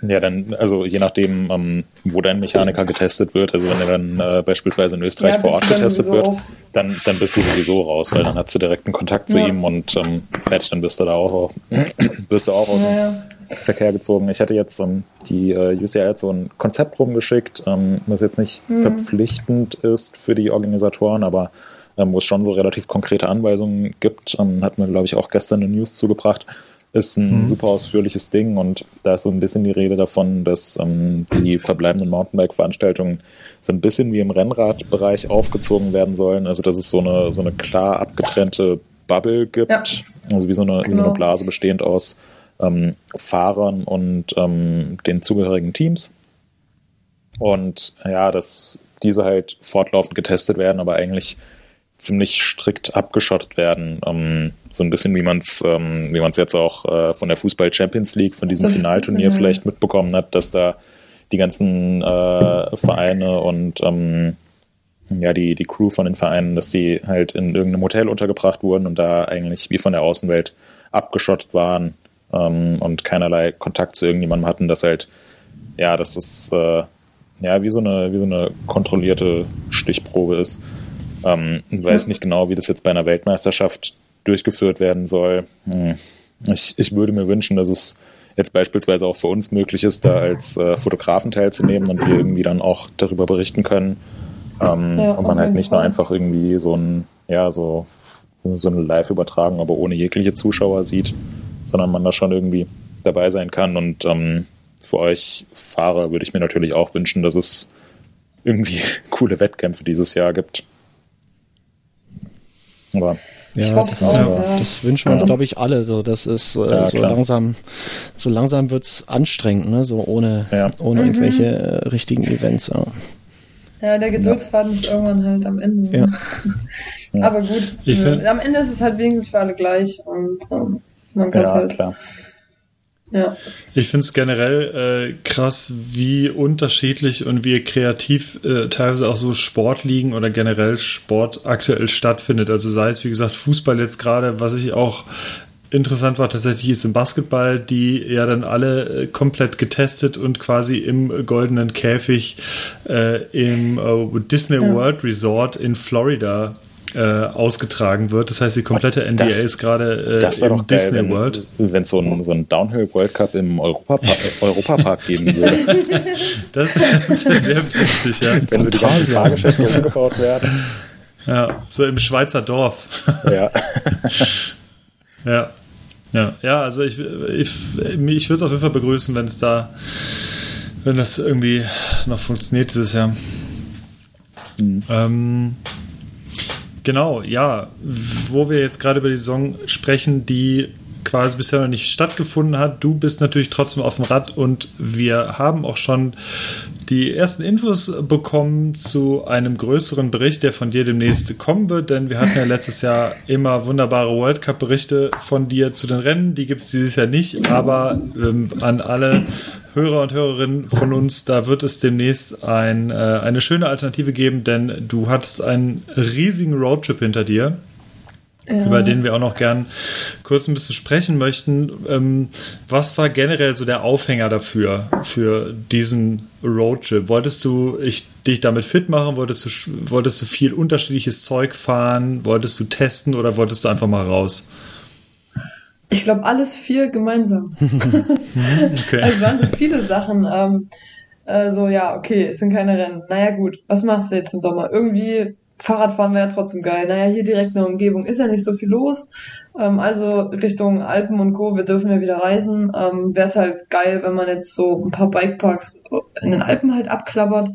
Ja, dann, also je nachdem, ähm, wo dein Mechaniker getestet wird, also wenn er dann äh, beispielsweise in Österreich Ja, vor Ort getestet wird, dann, dann bist du sowieso raus, weil dann hast du direkten Kontakt zu Ja. ihm und ähm, fertig, dann bist du da auch, bist du auch aus dem Naja. Verkehr gezogen. Ich hatte jetzt ähm, die äh, UCI hat so ein Konzept rumgeschickt, ähm, was jetzt nicht Mhm. verpflichtend ist für die Organisatoren, aber ähm, wo es schon so relativ konkrete Anweisungen gibt, ähm, hat mir, glaube ich, auch gestern eine News zugebracht. Ist ein Mhm. super ausführliches Ding und da ist so ein bisschen die Rede davon, dass ähm, die verbleibenden Mountainbike-Veranstaltungen so ein bisschen wie im Rennradbereich aufgezogen werden sollen. Also dass es so eine, so eine klar abgetrennte Bubble gibt, Ja. also wie so, eine, wie so eine Genau. Blase bestehend aus ähm, Fahrern und ähm, den zugehörigen Teams. Und ja, dass diese halt fortlaufend getestet werden, aber eigentlich ziemlich strikt abgeschottet werden. Ähm, so ein bisschen wie man es ähm, wie man es jetzt auch äh, von der Fußball Champions League, von diesem So, Finalturnier mhm. vielleicht mitbekommen hat, dass da die ganzen äh, Vereine und ähm, ja, die, die Crew von den Vereinen, dass die halt in irgendeinem Hotel untergebracht wurden und da eigentlich wie von der Außenwelt abgeschottet waren ähm, und keinerlei Kontakt zu irgendjemandem hatten, dass halt, ja, dass das äh, ja wie so eine, wie so eine kontrollierte Stichprobe ist. Ähm, ich weiß nicht genau, wie das jetzt bei einer Weltmeisterschaft durchgeführt werden soll. Hm. Ich, ich würde mir wünschen, dass es jetzt beispielsweise auch für uns möglich ist, da als äh, Fotografen teilzunehmen und wir irgendwie dann auch darüber berichten können. Ähm, Ja, und man halt nicht nur einfach irgendwie so ein, ja, so, so eine Live-Übertragung, aber ohne jegliche Zuschauer sieht, sondern man da schon irgendwie dabei sein kann. Und ähm, für euch Fahrer würde ich mir natürlich auch wünschen, dass es irgendwie coole Wettkämpfe dieses Jahr gibt. Aber Ja, das, es auch, ja, das wünschen wir uns, glaube ich, alle. So, das ist äh, Ja, so klar. langsam, so langsam wird's anstrengend, ne? So ohne, Ja. ohne Mhm. irgendwelche äh, richtigen Events. Ja. Ja, der Geduldsfaden ist irgendwann halt am Ende. Aber gut, Ich find- am Ende ist es halt wenigstens für alle gleich und ähm, man kann es ja, halt. klar. Ja. Ich finde es generell äh, krass, wie unterschiedlich und wie kreativ äh, teilweise auch so Sportligen oder generell Sport aktuell stattfindet. Also sei es, wie gesagt, Fußball jetzt gerade, was ich auch interessant war, tatsächlich ist im Basketball, die ja dann alle äh, komplett getestet und quasi im goldenen Käfig äh, im äh, Disney Ja. World Resort in Florida äh, ausgetragen wird. Das heißt, die komplette NBA Das- ist gerade äh, im geil, Disney wenn World. wenn es so ein, so ein Downhill World Cup im Europapark, Europapark geben würde. Das, das ist sehr witzig, ja. wenn so die ganzen. Fahrgeschäfte umgebaut werden. Ja, so im Schweizer Dorf. Ja. Ja. Ja, ja, also ich, ich, ich würde es auf jeden Fall begrüßen, wenn es da, wenn das irgendwie noch funktioniert dieses Jahr. Ähm, genau, ja, wo wir jetzt gerade über die Saison sprechen, die quasi bisher noch nicht stattgefunden hat. Du bist natürlich trotzdem auf dem Rad und wir haben auch schon die ersten Infos bekommen zu einem größeren Bericht, der von dir demnächst kommen wird, denn wir hatten ja letztes Jahr immer wunderbare World Cup-Berichte von dir zu den Rennen. Die gibt es dieses Jahr nicht, aber ähm, an alle Hörer und Hörerinnen von uns, da wird es demnächst ein, äh, eine schöne Alternative geben, denn du hattest einen riesigen Roadtrip hinter dir Ja. über den wir auch noch gern kurz ein bisschen sprechen möchten. Ähm, was war generell so der Aufhänger dafür, für diesen Roadtrip? Wolltest du ich, dich damit fit machen? Wolltest du, wolltest du viel unterschiedliches Zeug fahren? Wolltest du testen oder wolltest du einfach mal raus? Ich glaube, alles vier gemeinsam. Okay. Also waren so viele Sachen. Ähm, äh, so, ja, okay, es sind keine Rennen. Naja, gut, was machst du jetzt im Sommer? Irgendwie, Fahrradfahren wäre ja trotzdem geil. Naja, hier direkt in der Umgebung ist ja nicht so viel los. Ähm, also Richtung Alpen und Co., wir dürfen ja wieder reisen. Ähm, wäre es halt geil, wenn man jetzt so ein paar Bikeparks in den Alpen halt abklappert.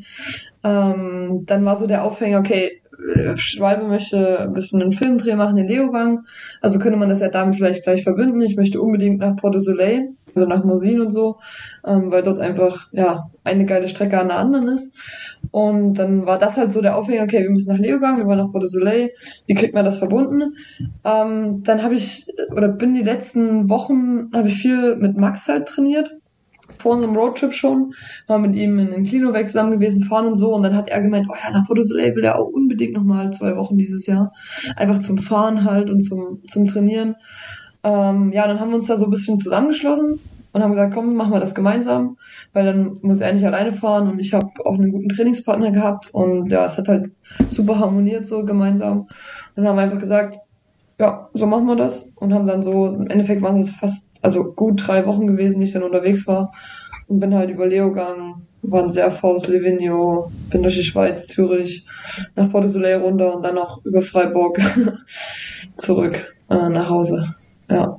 Ähm, dann war so der Aufhänger, okay, Schwalbe möchte ein bisschen einen Filmdreh machen in Leogang. Also könnte man das ja damit vielleicht gleich verbinden. Ich möchte unbedingt nach Porto Soleil, also nach Mosin und so, ähm, weil dort einfach ja eine geile Strecke an der anderen ist. Und dann war das halt so der Aufhänger, okay, wir müssen nach Leogang, wir wollen nach Porto Soleil, wie kriegt man das verbunden? Ähm, dann habe ich, oder bin die letzten Wochen, habe ich viel mit Max halt trainiert vor unserem Roadtrip schon, war mit ihm in den Klinovec zusammen gewesen, fahren und so. Und dann hat er gemeint, oh ja, nach Porto Soleil will er auch unbedingt nochmal zwei Wochen dieses Jahr. Einfach zum Fahren halt und zum, zum Trainieren. Ähm, ja, dann haben wir uns da so ein bisschen zusammengeschlossen und haben gesagt, komm, machen wir das gemeinsam, weil dann muss er nicht alleine fahren und ich habe auch einen guten Trainingspartner gehabt und ja, es hat halt super harmoniert so gemeinsam. Und dann haben wir einfach gesagt, ja, so machen wir das und haben dann so, im Endeffekt waren es fast, also gut drei Wochen gewesen, die ich dann unterwegs war und bin halt über Leogang, war in Serfaus, Livigno, bin durch die Schweiz, Zürich, nach Porto Soleil runter und dann auch über Freiburg zurück äh, nach Hause. Ja.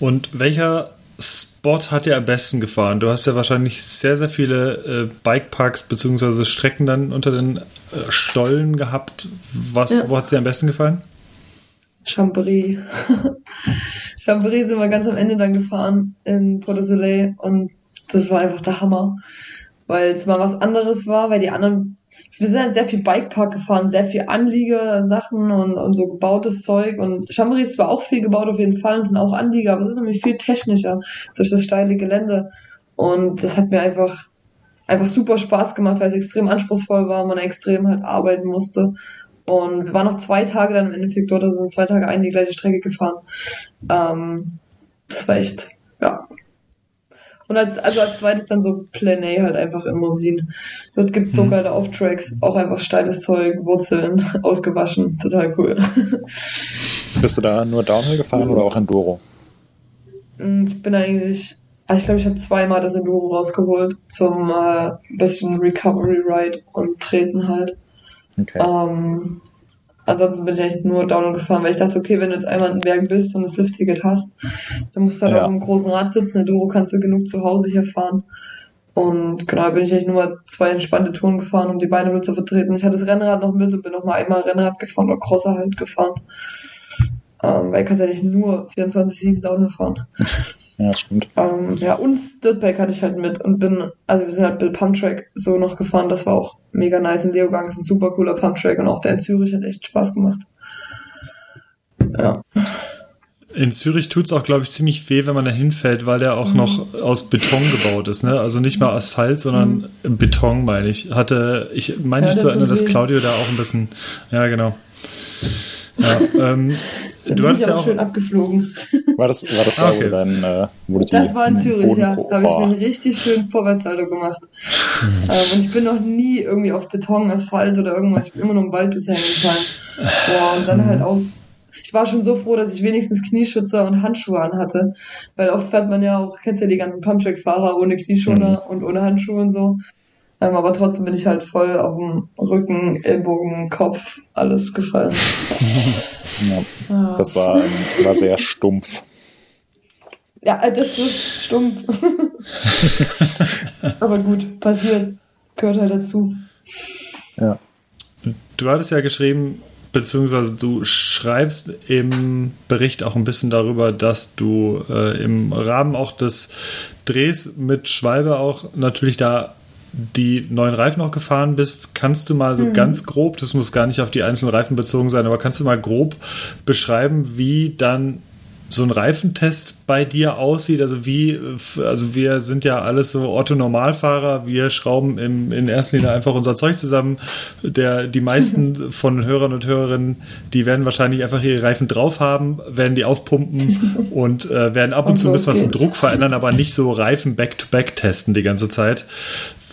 Und welcher Spot hat dir am besten gefahren? Du hast ja wahrscheinlich sehr, sehr viele äh, Bikeparks bzw. Strecken dann unter den äh, Stollen gehabt. Was, Ja. Wo hat es dir am besten gefallen? Chambéry. Chambéry sind wir ganz am Ende dann gefahren in Porto Soleil und das war einfach der Hammer, weil es mal was anderes war, weil die anderen, wir sind halt sehr viel Bikepark gefahren, sehr viel Anliegersachen und, und so gebautes Zeug und Chambéry ist zwar auch viel gebaut auf jeden Fall, es sind auch Anlieger, aber es ist nämlich viel technischer durch das steile Gelände und das hat mir einfach einfach super Spaß gemacht, weil es extrem anspruchsvoll war, man extrem halt arbeiten musste. Und wir waren noch zwei Tage dann im Endeffekt dort, also sind zwei Tage ein die gleiche Strecke gefahren. Ähm, das war echt, ja. Und als, also als zweites dann so Plan A halt einfach in Mosin. Dort gibt's so Mhm. geile Off-Tracks, auch einfach steiles Zeug, Wurzeln, ausgewaschen, total cool. Bist du da nur Downhill gefahren oder auch Enduro? Und ich bin eigentlich, also ich glaube, ich habe zweimal das Enduro rausgeholt zum äh, bisschen Recovery Ride und Treten halt. Okay. Ähm, ansonsten bin ich eigentlich nur Downhill gefahren, weil ich dachte, okay, wenn du jetzt einmal in den Bergen bist und das Liftticket hast, dann musst du halt Ja. auf einem großen Rad sitzen. Enduro kannst du genug zu Hause hier fahren. Und genau, bin ich eigentlich nur mal zwei entspannte Touren gefahren, um die Beine nur zu vertreten. Ich hatte das Rennrad noch mit und bin noch mal einmal Rennrad gefahren oder Crosser halt gefahren. Ähm, weil ich kann ja nicht nur 24-7 Downhill fahren. Ja, stimmt. Ähm, ja, und Dirtbike hatte ich halt mit und bin, also wir sind halt Bill Pumptrack so noch gefahren, das war auch mega nice. In Leogang ist ein super cooler Pumptrack und auch der in Zürich hat echt Spaß gemacht. Ja. In Zürich tut's auch, glaube ich, ziemlich weh, wenn man da hinfällt, weil der auch noch aus Beton gebaut ist. Ne? Also nicht mal Asphalt, sondern Beton, meine ich. Hatte, ich meine Ja, ich zu erinnern, tut dass. Claudio da auch ein bisschen, ja, genau. Ja, ähm, Dann du ich ja auch schön abgeflogen. War das, war das Ah, da, okay. wo, dein, äh, wo Das war in Zürich, ja. Boden- Da habe ich einen richtig schönen Vorwärtssalto gemacht. ähm, und ich bin noch nie irgendwie auf Beton, Asphalt oder irgendwas. Ich bin immer nur im Wald bisher hingefallen. Boah, und dann halt auch. Ich war schon so froh, dass ich wenigstens Knieschützer und Handschuhe anhatte. Weil oft fährt man ja auch, kennst ja die ganzen Pumptrack-Fahrer ohne Knieschoner und ohne Handschuhe und so. Ähm, aber trotzdem bin ich halt voll auf dem Rücken, Ellbogen, Kopf, alles gefallen. Ja, Ah. das war, war sehr stumpf. Ja, äh, das ist stumpf. Aber gut, passiert. Gehört halt dazu. Ja. du hattest ja geschrieben, beziehungsweise du schreibst im Bericht auch ein bisschen darüber, dass du äh, im Rahmen auch des Drehs mit Schwalbe auch natürlich da die neuen Reifen auch gefahren bist. Kannst du mal so ganz grob, das muss gar nicht auf die einzelnen Reifen bezogen sein, aber kannst du mal grob beschreiben, wie dann so ein Reifentest bei dir aussieht. Also wie, also wir sind ja alles so Otto-Normalfahrer, wir schrauben im, in erster Linie einfach unser Zeug zusammen. Der, die meisten von Hörern und Hörerinnen, die werden wahrscheinlich einfach ihre Reifen drauf haben, werden die aufpumpen und äh, werden ab und, Und zu ein bisschen was im. Druck verändern, aber nicht so Reifen back-to-back testen die ganze Zeit.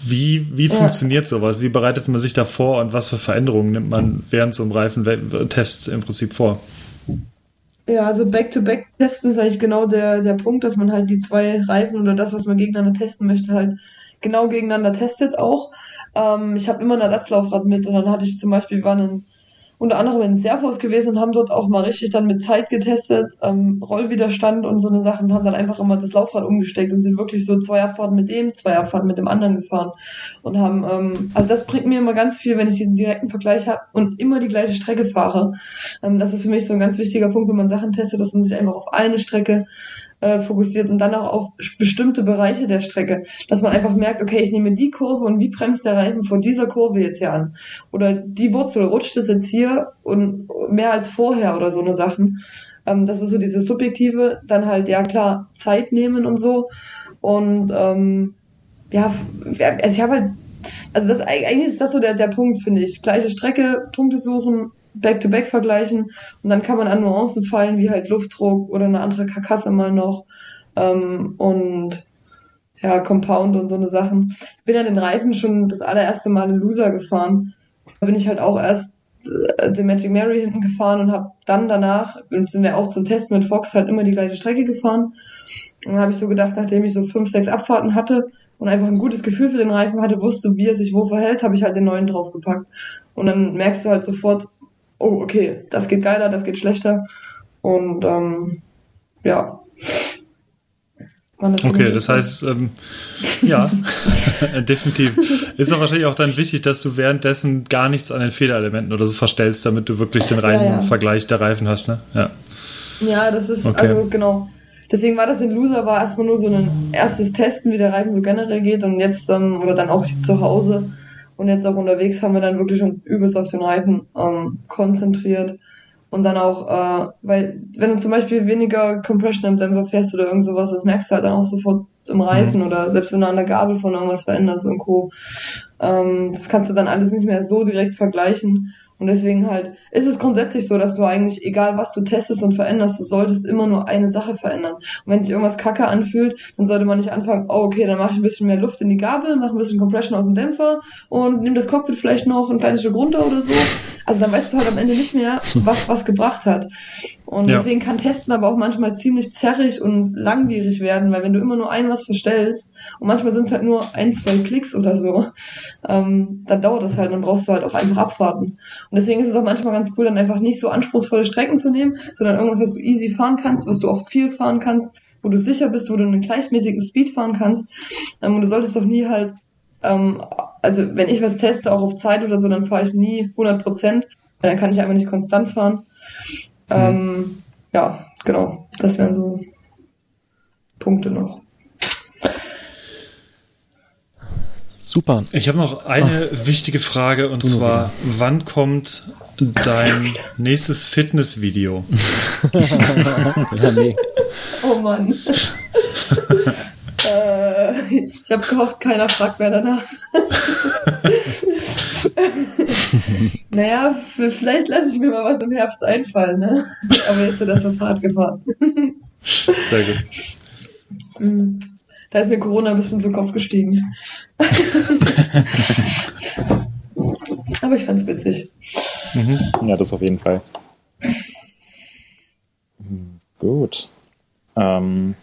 Wie, wie Ja. funktioniert sowas? Wie bereitet man sich da vor und was für Veränderungen nimmt man während so einem Reifentest im Prinzip vor? Ja, also Back-to-Back-Testen ist eigentlich genau der, der Punkt, dass man halt die zwei Reifen oder das, was man gegeneinander testen möchte, halt genau gegeneinander testet auch. Ähm, ich habe immer ein Ersatzlaufrad mit und dann hatte ich zum Beispiel, wir waren in unter anderem in Servos gewesen und haben dort auch mal richtig dann mit Zeit getestet, ähm, Rollwiderstand und so eine Sachen, haben dann einfach immer das Laufrad umgesteckt und sind wirklich so zwei Abfahrten mit dem, zwei Abfahrten mit dem anderen gefahren und haben, ähm, also das bringt mir immer ganz viel, wenn ich diesen direkten Vergleich habe und immer die gleiche Strecke fahre. Ähm, das ist für mich so ein ganz wichtiger Punkt, wenn man Sachen testet, dass man sich einfach auf eine Strecke äh, fokussiert und dann auch auf bestimmte Bereiche der Strecke, dass man einfach merkt, okay, ich nehme die Kurve und wie bremst der Reifen vor dieser Kurve jetzt hier an? Oder die Wurzel rutscht es jetzt hier und mehr als vorher oder so eine Sachen. Ähm, das ist so dieses Subjektive, dann halt, ja klar, Zeit nehmen und so. Und ähm, ja, also ich habe halt, also das eigentlich ist das so der, der Punkt, finde ich. Gleiche Strecke, Punkte suchen, Back-to-Back -back vergleichen und dann kann man an Nuancen fallen, wie halt Luftdruck oder eine andere Karkasse mal noch ähm, und ja, Compound und so eine Sachen. Ich bin ja den Reifen schon das allererste Mal in Loser gefahren. Da bin ich halt auch erst äh, den Magic Mary hinten gefahren und habe dann danach, sind wir auch zum Test mit Fox halt immer die gleiche Strecke gefahren. Und dann habe ich so gedacht, nachdem ich so fünf, sechs Abfahrten hatte und einfach ein gutes Gefühl für den Reifen hatte, wusste, wie er sich wo verhält, habe ich halt den neuen draufgepackt. Und dann merkst du halt sofort, oh, okay, das geht geiler, das geht schlechter. Und ähm, ja. Das okay, das heißt, ähm, ja, definitiv. Ist auch wahrscheinlich auch dann wichtig, dass du währenddessen gar nichts an den Federelementen oder so verstellst, damit du wirklich den reinen ja, ja. Vergleich der Reifen hast, ne? Ja. Ja, das ist, okay. also genau. Deswegen war das in Loser war erstmal nur so ein erstes Testen, wie der Reifen so generell geht und jetzt, ähm, oder dann auch zu Hause und jetzt auch unterwegs haben wir dann wirklich uns übelst auf den Reifen ähm, konzentriert. Und dann auch, äh, weil wenn du zum Beispiel weniger Compression im Dämpfer fährst oder irgend sowas, das merkst du halt dann auch sofort im Reifen mhm. oder selbst wenn du an der Gabel von irgendwas veränderst und Co. Ähm, das kannst du dann alles nicht mehr so direkt vergleichen. Und deswegen halt ist es grundsätzlich so, dass du eigentlich, egal was du testest und veränderst, du solltest immer nur eine Sache verändern. Und wenn sich irgendwas kacke anfühlt, dann sollte man nicht anfangen, oh, okay, dann mache ich ein bisschen mehr Luft in die Gabel, mache ein bisschen Compression aus dem Dämpfer und nimm das Cockpit vielleicht noch ein kleines Stück runter oder so. Also dann weißt du halt am Ende nicht mehr, was was gebracht hat. Und ja. deswegen kann Testen aber auch manchmal ziemlich zerrig und langwierig werden, weil wenn du immer nur ein was verstellst und manchmal sind es halt nur ein, zwei Klicks oder so, ähm, dann dauert das halt, dann brauchst du halt auch einfach abwarten. Und deswegen ist es auch manchmal ganz cool, dann einfach nicht so anspruchsvolle Strecken zu nehmen, sondern irgendwas, was du easy fahren kannst, was du auch viel fahren kannst, wo du sicher bist, wo du einen gleichmäßigen Speed fahren kannst. Ähm, und du solltest doch nie halt, ähm, also wenn ich was teste, auch auf Zeit oder so, dann fahre ich nie 100 Prozent, weil dann kann ich einfach nicht konstant fahren. Mhm. Ähm, ja, genau, das wären so Punkte noch. Super. Ich habe noch eine Ach, wichtige Frage und zwar, wann kommt dein nächstes Fitnessvideo? ja, nee. Oh Mann. ich habe gehofft, keiner fragt mehr danach. naja, vielleicht lasse ich mir mal was im Herbst einfallen, ne? Aber jetzt wird das von Fahrt gefahren. Sehr gut. Mm. Da ist mir Corona ein bisschen zu Kopf gestiegen. Aber ich fand's witzig. Mhm. Ja, das auf jeden Fall. Gut. Ähm,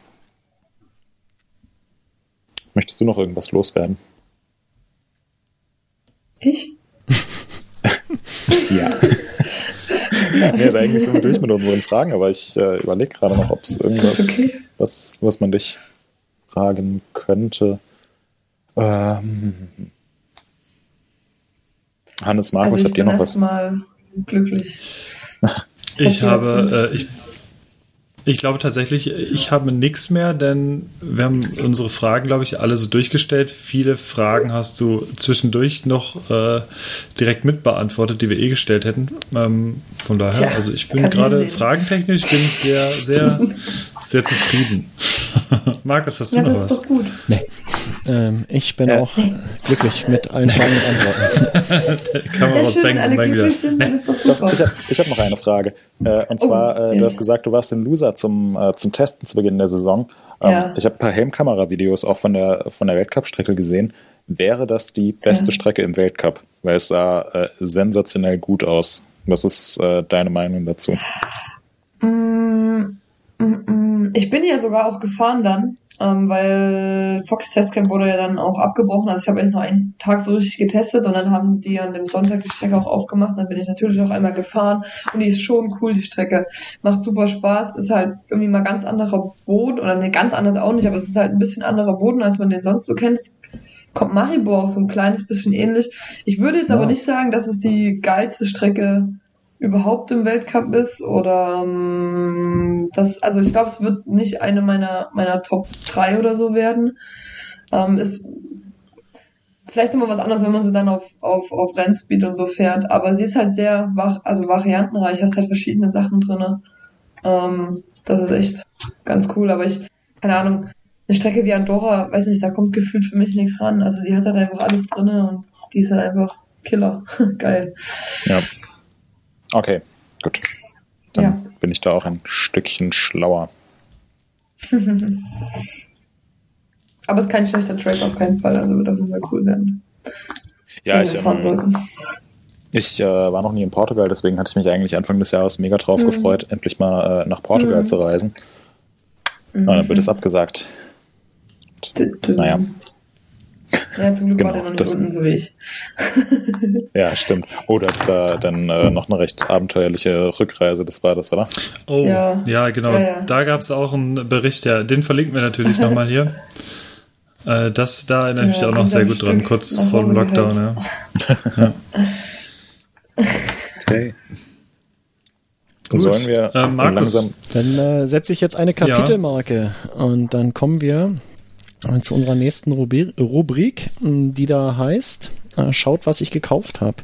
möchtest du noch irgendwas loswerden? Ich? ja. nee, ist eigentlich so durch mit unseren Fragen, aber ich äh, überlege gerade noch, ob es irgendwas, okay. was, was man dich fragen könnte. Ähm, Hannes, Markus, also habt ihr noch was? Mal glücklich. ich habe, äh, ich, ich glaube tatsächlich, ich habe nichts mehr, denn wir haben unsere Fragen, glaube ich, alle so durchgestellt. Viele Fragen hast du zwischendurch noch äh, direkt mitbeantwortet, die wir eh gestellt hätten. Ähm, von daher, Tja, also ich bin gerade fragentechnisch bin ich sehr, sehr, sehr zufrieden. Markus, hast du ja, noch was? Ja, das ist doch gut. Nee. Ähm, ich bin ja. auch glücklich mit allen Fragen und Antworten. Kann man ja, was schön, wenn alle glücklich wieder. sind, dann ist doch super. Ich habe hab noch eine Frage. Äh, und oh, zwar, äh, du hast gesagt, du warst in Loser zum, äh, zum Testen zu Beginn der Saison. Ähm, ja. Ich habe ein paar Helmkamera-Videos auch von der, von der Weltcup-Strecke gesehen. Wäre das die beste ja. Strecke im Weltcup? Weil es sah äh, sensationell gut aus. Was ist äh, deine Meinung dazu? Mm, mm, mm. Ich bin ja sogar auch gefahren dann. Ähm, weil Fox Testcamp wurde ja dann auch abgebrochen. Also ich habe eigentlich nur einen Tag so richtig getestet und dann haben die an dem Sonntag die Strecke auch aufgemacht. Dann bin ich natürlich auch einmal gefahren und die ist schon cool, die Strecke. Macht super Spaß, ist halt irgendwie mal ganz anderer Boden oder ne, ganz anders auch nicht, aber es ist halt ein bisschen anderer Boden, als man den sonst so kennt. Kommt Maribor auch so ein kleines bisschen ähnlich. Ich würde jetzt ja. aber nicht sagen, dass es die geilste Strecke überhaupt im Weltcup ist oder ähm, das, also ich glaube, es wird nicht eine meiner meiner Top 3 oder so werden. Ähm, ist vielleicht immer was anderes, wenn man sie dann auf, auf, auf Rennspeed und so fährt, aber sie ist halt sehr wach, also variantenreich, hast halt verschiedene Sachen drinne. Ähm, das ist echt ganz cool, aber ich, keine Ahnung, eine Strecke wie Andorra, weiß nicht, da kommt gefühlt für mich nichts ran. Also die hat halt einfach alles drinne und die ist halt einfach Killer. Geil. Ja. Okay, gut. Dann ja. bin ich da auch ein Stückchen schlauer. Aber es ist kein schlechter Track auf keinen Fall, also wird auf jeden Fall cool werden. Ja, ich, ähm, ich äh, war noch nie in Portugal, deswegen hatte ich mich eigentlich Anfang des Jahres mega drauf mhm. gefreut, endlich mal äh, nach Portugal mhm. zu reisen. Mhm. dann wird es abgesagt. Naja. Ja, zum Glück genau, war der noch nicht das, unten, so wie ich. ja, stimmt. Oh, das ist äh, dann äh, noch eine recht abenteuerliche Rückreise, das war das, oder? Oh, ja, ja genau. Ja, ja. Da gab es auch einen Bericht, ja, den verlinken wir natürlich nochmal hier. Äh, das, da erinnere ich mich auch noch sehr gut Stück dran, kurz vor dem Lockdown, ja. Okay. Gut. Sollen wir äh, Markus, langsam. Dann äh, setze ich jetzt eine Kapitelmarke und dann kommen wir zu unserer nächsten Rubrik, die da heißt, äh, schaut, was ich gekauft habe.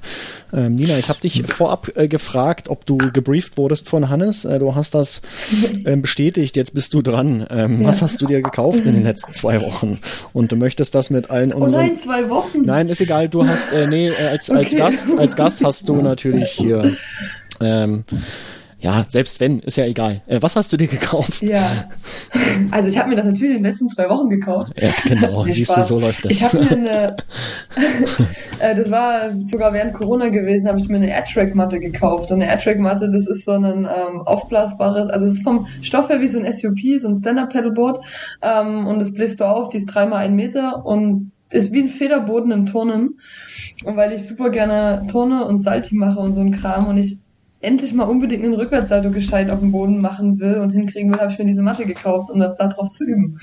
Ähm, Nina, ich habe dich vorab äh, gefragt, ob du gebrieft wurdest von Hannes. Äh, du hast das äh, bestätigt, jetzt bist du dran. Ähm, ja. Was hast du dir gekauft in den letzten zwei Wochen? Und du möchtest das mit allen unseren... Oh nein, zwei Wochen? Nein, ist egal, du hast, äh, nee, äh, als, als, okay. Gast, als Gast hast du natürlich hier... Ähm, ja, selbst wenn, ist ja egal. Äh, was hast du dir gekauft? Ja, also ich habe mir das natürlich in den letzten zwei Wochen gekauft. Ja, genau, siehst du, so läuft das. Ich habe mir eine, äh, das war sogar während Corona gewesen, habe ich mir eine Airtrack-Matte gekauft. Und eine Airtrack-Matte, das ist so ein ähm, aufblasbares, also es ist vom Stoff her wie so ein SUP, so ein Stand-Up-Pedalboard. Ähm, und das bläst du auf, die ist dreimal ein Meter und ist wie ein Federboden im Turnen. Und weil ich super gerne Turne und Salti mache und so ein Kram und ich endlich mal unbedingt einen Rückwärtssalto gescheit auf dem Boden machen will und hinkriegen will, habe ich mir diese Matte gekauft, um das da drauf zu üben.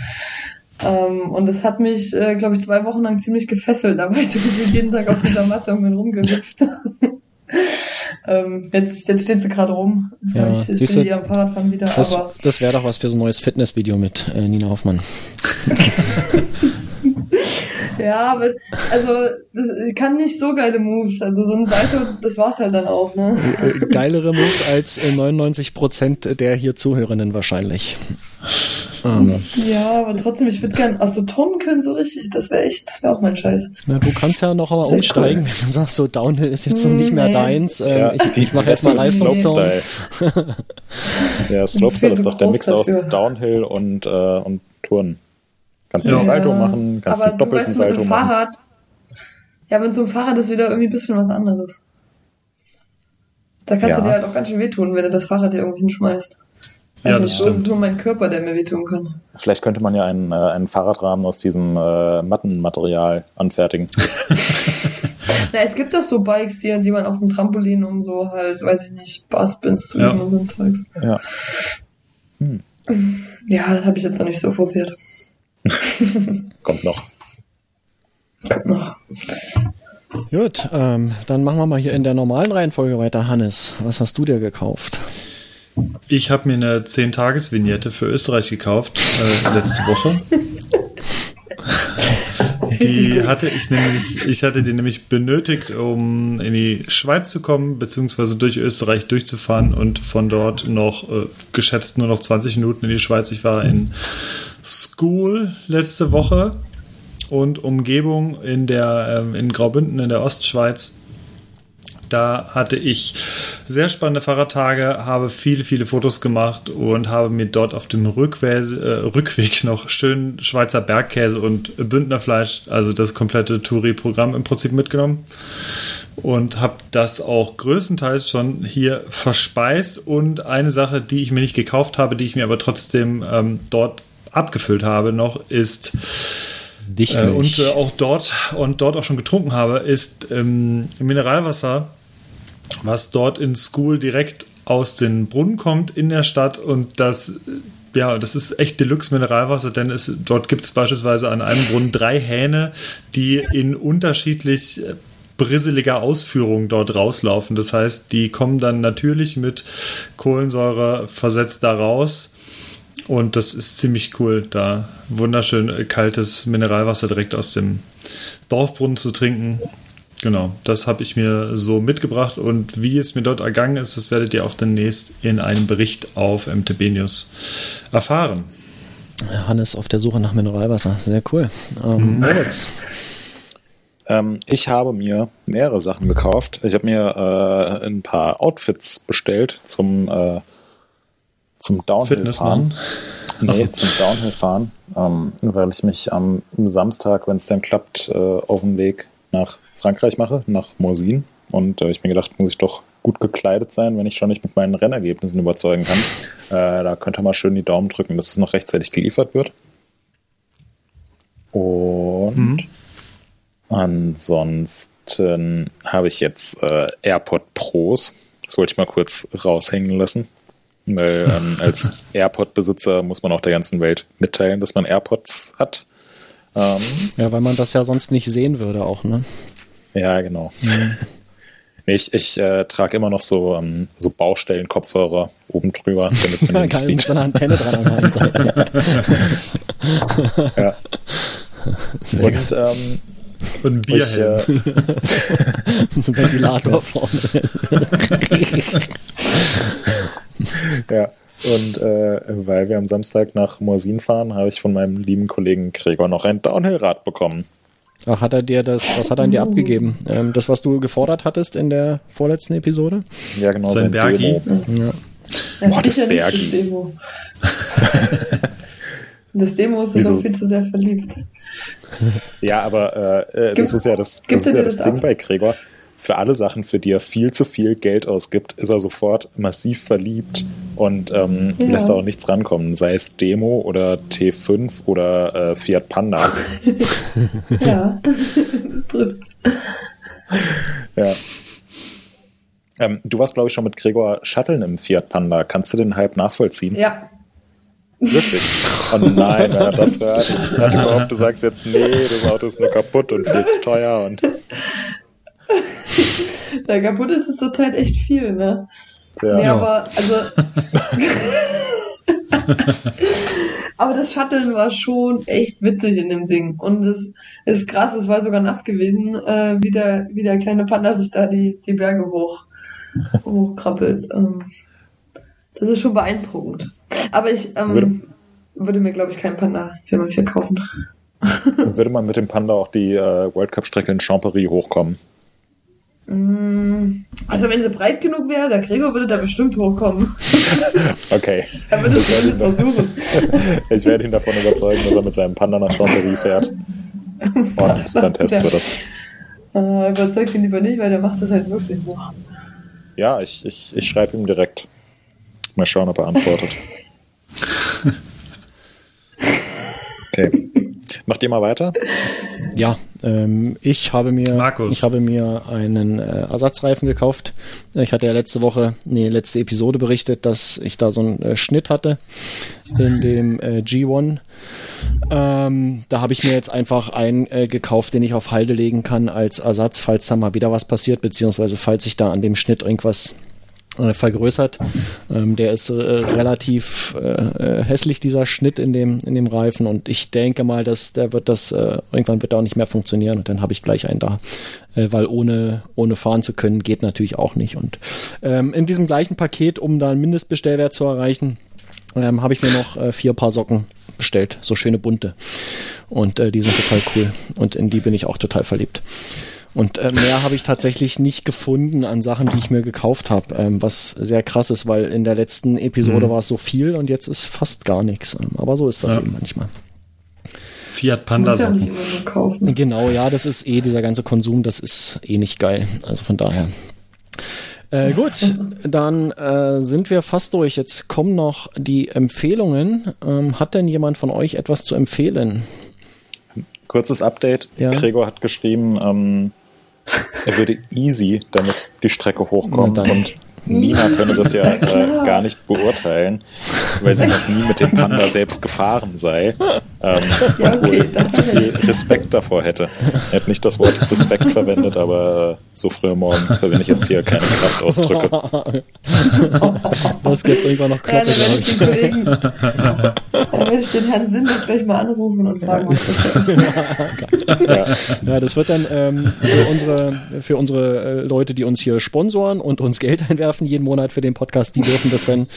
Ähm, und das hat mich, äh, glaube ich, zwei Wochen lang ziemlich gefesselt. Da war ich so jeden Tag auf dieser Matte und bin rumgehüpft. ähm, jetzt, jetzt steht sie gerade rum. Ja, ich, ich bin hier am Fahrradfahren wieder. Das, das wäre doch was für so ein neues Fitnessvideo mit äh, Nina Hoffmann. Ja, aber also das, ich kann nicht so geile Moves. Also so ein Salto, das war's halt dann auch, ne? Äh, geilere Moves als 99 Prozent der hier Zuhörenden wahrscheinlich. Um. Ja, aber trotzdem, ich würde gern, also Tonnen können so richtig, das wäre echt, das wäre auch mein Scheiß. Na, du kannst ja noch mal umsteigen, cool. wenn du sagst, so Downhill ist jetzt noch nicht mehr nee. deins. Ähm, ja, ich ich mache jetzt mal Leistungsstyle. ja, Slopestyle ist doch der Mix dafür. aus Downhill und, äh, und Touren. Kannst du ja. ein Salto machen, kannst aber einen doppelten du weißt, Salto mit machen. Fahrrad, ja, mit so einem Fahrrad ist wieder irgendwie ein bisschen was anderes. Da kannst ja. du dir halt auch ganz schön wehtun, wenn du das Fahrrad dir irgendwie hinschmeißt. Also ja, das so ist es nur mein Körper, der mir wehtun kann. Vielleicht könnte man ja einen, äh, einen Fahrradrahmen aus diesem äh, Mattenmaterial anfertigen. Na, es gibt doch so Bikes, die, die man auf dem Trampolin um so halt, weiß ich nicht, Barspins zu üben ja. und so ein Zeugs. Ja. Hm. Ja, das habe ich jetzt noch nicht so forciert. Kommt noch. Kommt noch. Gut, ähm, dann machen wir mal hier in der normalen Reihenfolge weiter. Hannes, was hast du dir gekauft? Ich habe mir eine 10-Tages-Vignette für Österreich gekauft, äh, letzte Woche. Die hatte ich nämlich, ich hatte die nämlich benötigt, um in die Schweiz zu kommen, beziehungsweise durch Österreich durchzufahren und von dort noch äh, geschätzt nur noch 20 Minuten in die Schweiz. Ich war in School letzte Woche und Umgebung in der ähm, in Graubünden in der Ostschweiz. Da hatte ich sehr spannende Fahrradtage, habe viele, viele Fotos gemacht und habe mir dort auf dem Rückweg, äh, Rückweg noch schön Schweizer Bergkäse und Bündnerfleisch, also das komplette Touri-Programm im Prinzip mitgenommen und habe das auch größtenteils schon hier verspeist. Und eine Sache, die ich mir nicht gekauft habe, die ich mir aber trotzdem ähm, dort abgefüllt habe noch, ist äh, und äh, auch dort und dort auch schon getrunken habe, ist ähm, Mineralwasser, was dort in School direkt aus den Brunnen kommt in der Stadt und das ja, das ist echt Deluxe Mineralwasser, denn es, dort gibt es beispielsweise an einem Brunnen drei Hähne, die in unterschiedlich äh, brisseliger Ausführung dort rauslaufen. Das heißt, die kommen dann natürlich mit Kohlensäure versetzt da raus. Und das ist ziemlich cool, da wunderschön äh, kaltes Mineralwasser direkt aus dem Dorfbrunnen zu trinken. Genau, das habe ich mir so mitgebracht und wie es mir dort ergangen ist, das werdet ihr auch demnächst in einem Bericht auf MTB News erfahren. Hannes auf der Suche nach Mineralwasser, sehr cool. Ähm, Moritz. Ähm, ich habe mir mehrere Sachen gekauft. Ich habe mir äh, ein paar Outfits bestellt zum, äh, zum Downhill-Fahren. Nee, Ach so. zum Downhill-Fahren, ähm, weil ich mich am Samstag, wenn es dann klappt, äh, auf dem Weg nach Frankreich mache, nach Morsin. Und äh, ich mir gedacht, muss ich doch gut gekleidet sein, wenn ich schon nicht mit meinen Rennergebnissen überzeugen kann. Äh, da könnt ihr mal schön die Daumen drücken, dass es noch rechtzeitig geliefert wird. Und Mhm. ansonsten habe ich jetzt äh, AirPod Pros. Das wollte ich mal kurz raushängen lassen. Weil ähm, als AirPod-Besitzer muss man auch der ganzen Welt mitteilen, dass man AirPods hat. Ähm, Ja, weil man das ja sonst nicht sehen würde auch, ne? ja, genau. Nee, ich ich äh, trage immer noch so, ähm, so Baustellen-Kopfhörer oben drüber, damit man nicht Geil, mit sieht. so einer Antenne dran einen Seite. Ja. Und ähm, Und ein ich, Bierhelm. äh, so ein Ventilator vorne. Ja, und äh, weil wir am Samstag nach Morsin fahren, habe ich von meinem lieben Kollegen Gregor noch ein Downhill-Rad bekommen. Ach, hat er dir das, was hat er dir abgegeben? Ähm, das, was du gefordert hattest in der vorletzten Episode? Ja, genau, Sein sein Bergi? Demo. Das, Ja. das Boah, ist das nicht Bergi. das Demo. das Demo ist Wieso? viel zu sehr verliebt. Ja, aber äh, äh, Gibt- das ist ja das, das, ist ja das das Ding ab? bei Gregor. Für alle Sachen, für die er viel zu viel Geld ausgibt, ist er sofort massiv verliebt und ähm, Ja. lässt da auch nichts rankommen. Sei es Demo oder T5 oder äh, Fiat Panda. Ja, das trifft. ja. Ähm, du warst, glaube ich, schon mit Gregor Shutteln im Fiat Panda. Kannst du den Hype nachvollziehen? Ja, Wirklich? Oh nein, wenn er das hört. Ich hatte gehofft, du sagst jetzt, nee, das Auto ist nur kaputt und viel zu teuer. Und da kaputt ist es zurzeit echt viel, ne? ja. Nee, aber also. aber das Shutteln war schon echt witzig in dem Ding. Und es ist krass, es war sogar nass gewesen, äh, wie, der, wie der kleine Panda sich da die, die Berge hoch, hochkrabbelt. Ähm, das ist schon beeindruckend. Aber ich Würde- ähm, würde mir, glaube ich, keinen Panda 4x4 kaufen. würde man mit dem Panda auch die äh, World Cup-Strecke in Champery hochkommen? Mm, Also wenn sie breit genug wäre, der Gregor würde da bestimmt hochkommen. Okay. Er würde es zumindest versuchen. Ich werde ihn davon überzeugen, dass er mit seinem Panda nach Champery fährt. Und dann testen wir das. Äh, überzeugt ihn lieber nicht, weil der macht das halt wirklich noch. Ja, ich, ich, ich schreibe ihm direkt. Mal schauen, ob er antwortet. Okay. Macht ihr mal weiter? Ja, ähm, ich habe mir, Markus. ich habe mir einen äh, Ersatzreifen gekauft. Ich hatte ja letzte Woche, nee, letzte Episode berichtet, dass ich da so einen äh, Schnitt hatte in dem äh, G1. Ähm, da habe ich mir jetzt einfach einen äh, gekauft, den ich auf Halde legen kann als Ersatz, falls da mal wieder was passiert, beziehungsweise falls sich da an dem Schnitt irgendwas äh, vergrößert. Ähm, der ist äh, relativ äh, äh, hässlich, dieser Schnitt in dem, in dem Reifen. Und ich denke mal, dass der wird das, äh, irgendwann wird er auch nicht mehr funktionieren. Und dann habe ich gleich einen da. Äh, weil ohne, ohne fahren zu können, geht natürlich auch nicht. Und ähm, in diesem gleichen Paket, um da einen Mindestbestellwert zu erreichen, ähm, habe ich mir noch äh, vier Paar Socken bestellt. So schöne bunte. Und äh, die sind total cool. Und in die bin ich auch total verliebt. Und äh, mehr habe ich tatsächlich nicht gefunden an Sachen, die ich mir gekauft habe, ähm, was sehr krass ist, weil in der letzten Episode war es so viel und jetzt ist fast gar nichts. Ähm, aber so ist das Ja. eben manchmal. Fiat Panda ja Socken. kaufen. Genau, ja, das ist eh dieser ganze Konsum, das ist eh nicht geil. Also von daher. Äh, gut, dann äh, sind wir fast durch. Jetzt kommen noch die Empfehlungen. Ähm, hat denn jemand von euch etwas zu empfehlen? Kurzes Update. Ja. Gregor hat geschrieben, ähm, er würde easy damit die Strecke hochkommen dann. und Nina könne das ja äh, gar nicht beurteilen, weil sie noch nie mit dem Panda selbst gefahren sei ähm, Ja, und okay, wohl das zu viel Respekt davor hätte. Er hat nicht das Wort Respekt verwendet, aber äh, so früh am Morgen verwende ich jetzt hier keine Kraftausdrücke. Das gibt irgendwann noch Ja, Kloppe, dann werde ich den Kollegen, dann werde ich den Herrn Sindel gleich mal anrufen und fragen, was das ist. Ja. Ja, das wird dann ähm, für unsere, für unsere äh, Leute, die uns hier sponsoren und uns Geld einwerfen jeden Monat für den Podcast, die dürfen das dann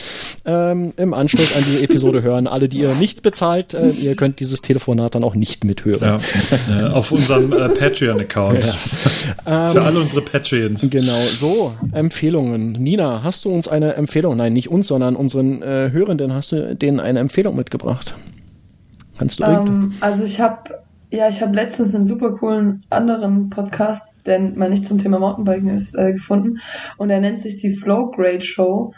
ähm, im Anschluss an diese Episode hören. Alle, die ihr nichts bezahlt, äh, ihr könnt dieses Telefonat dann auch nicht mithören. Ja, äh, auf unserem äh, Patreon-Account. Für alle unsere Patreons. Genau, so, Empfehlungen. Nina, hast du uns eine Empfehlung? Nein, nicht uns, sondern unseren äh, Hörenden hast du denen eine Empfehlung mitgebracht? Kannst du Ähm, also ich habe ja, ich habe letztens einen super coolen anderen Podcast, der mal nicht zum Thema Mountainbiken ist, äh, gefunden. Und er nennt sich die Flow Grade Show.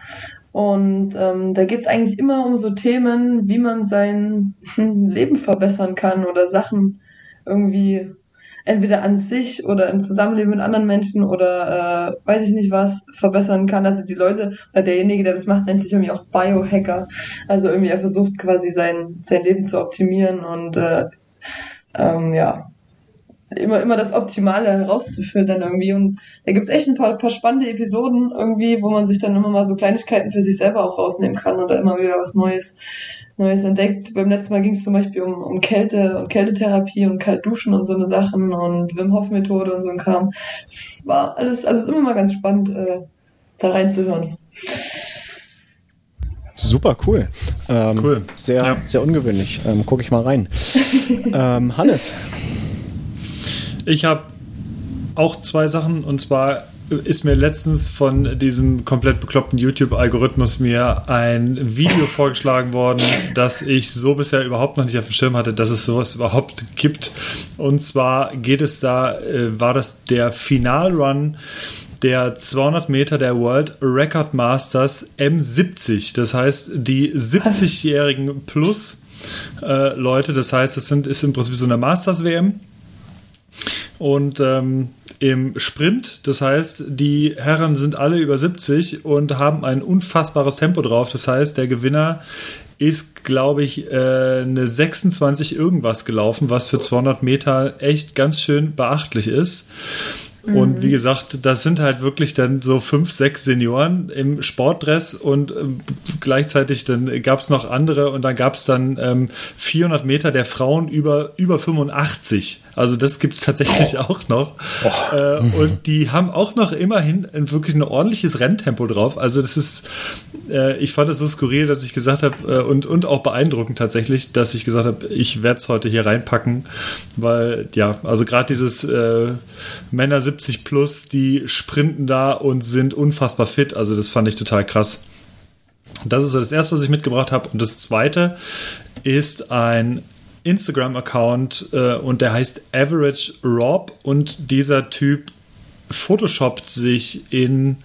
Und ähm, da geht's eigentlich immer um so Themen, wie man sein Leben verbessern kann oder Sachen irgendwie entweder an sich oder im Zusammenleben mit anderen Menschen oder äh, weiß ich nicht was verbessern kann. Also die Leute oder derjenige, der das macht, nennt sich irgendwie auch Biohacker. Also irgendwie er versucht quasi sein sein Leben zu optimieren und äh, ähm, ja immer immer das Optimale herauszufiltern irgendwie und da gibt's echt ein paar, paar spannende Episoden irgendwie, wo man sich dann immer mal so Kleinigkeiten für sich selber auch rausnehmen kann oder immer wieder was Neues Neues entdeckt. Beim letzten Mal ging es zum Beispiel um, um Kälte und Kältetherapie und Kaltduschen und so eine Sachen und Wim Hof Methode und so ein Kram. Es war alles, also es ist immer mal ganz spannend, äh, da reinzuhören. Super cool. Ähm, Cool. Sehr, Ja. sehr ungewöhnlich. Ähm, guck ich mal rein. ähm, Hannes, Ich habe auch zwei Sachen und zwar ist mir letztens von diesem komplett bekloppten YouTube-Algorithmus mir ein Video vorgeschlagen worden, das ich so bisher überhaupt noch nicht auf dem Schirm hatte, dass es sowas überhaupt gibt. Und zwar geht es da, äh, war das der Finalrun der 200 Meter der World Record Masters M70. Das heißt, die 70-jährigen plus äh, Leute, das heißt, es sind, ist im Prinzip so eine Masters-WM. Und ähm, im Sprint, das heißt, die Herren sind alle über 70 und haben ein unfassbares Tempo drauf. Das heißt, der Gewinner ist, glaube ich, äh, eine 26 irgendwas gelaufen, was für 200 Meter echt ganz schön beachtlich ist. Und wie gesagt, das sind halt wirklich dann so fünf, sechs Senioren im Sportdress und ähm, gleichzeitig dann gab es noch andere und dann gab es dann ähm, 400 Meter der Frauen über, über 85. Also das gibt es tatsächlich auch noch. Äh, und die haben auch noch immerhin ein, wirklich ein ordentliches Renntempo drauf. Also das ist, äh, ich fand es so skurril, dass ich gesagt habe äh, und, und auch beeindruckend tatsächlich, dass ich gesagt habe, ich werde es heute hier reinpacken, weil ja, also gerade dieses äh, Männer 70 plus, die sprinten da und sind unfassbar fit. Also das fand ich total krass. Das ist das erste, was ich mitgebracht habe. Und das zweite ist ein Instagram-Account äh, und der heißt Average Rob und dieser Typ photoshoppt sich in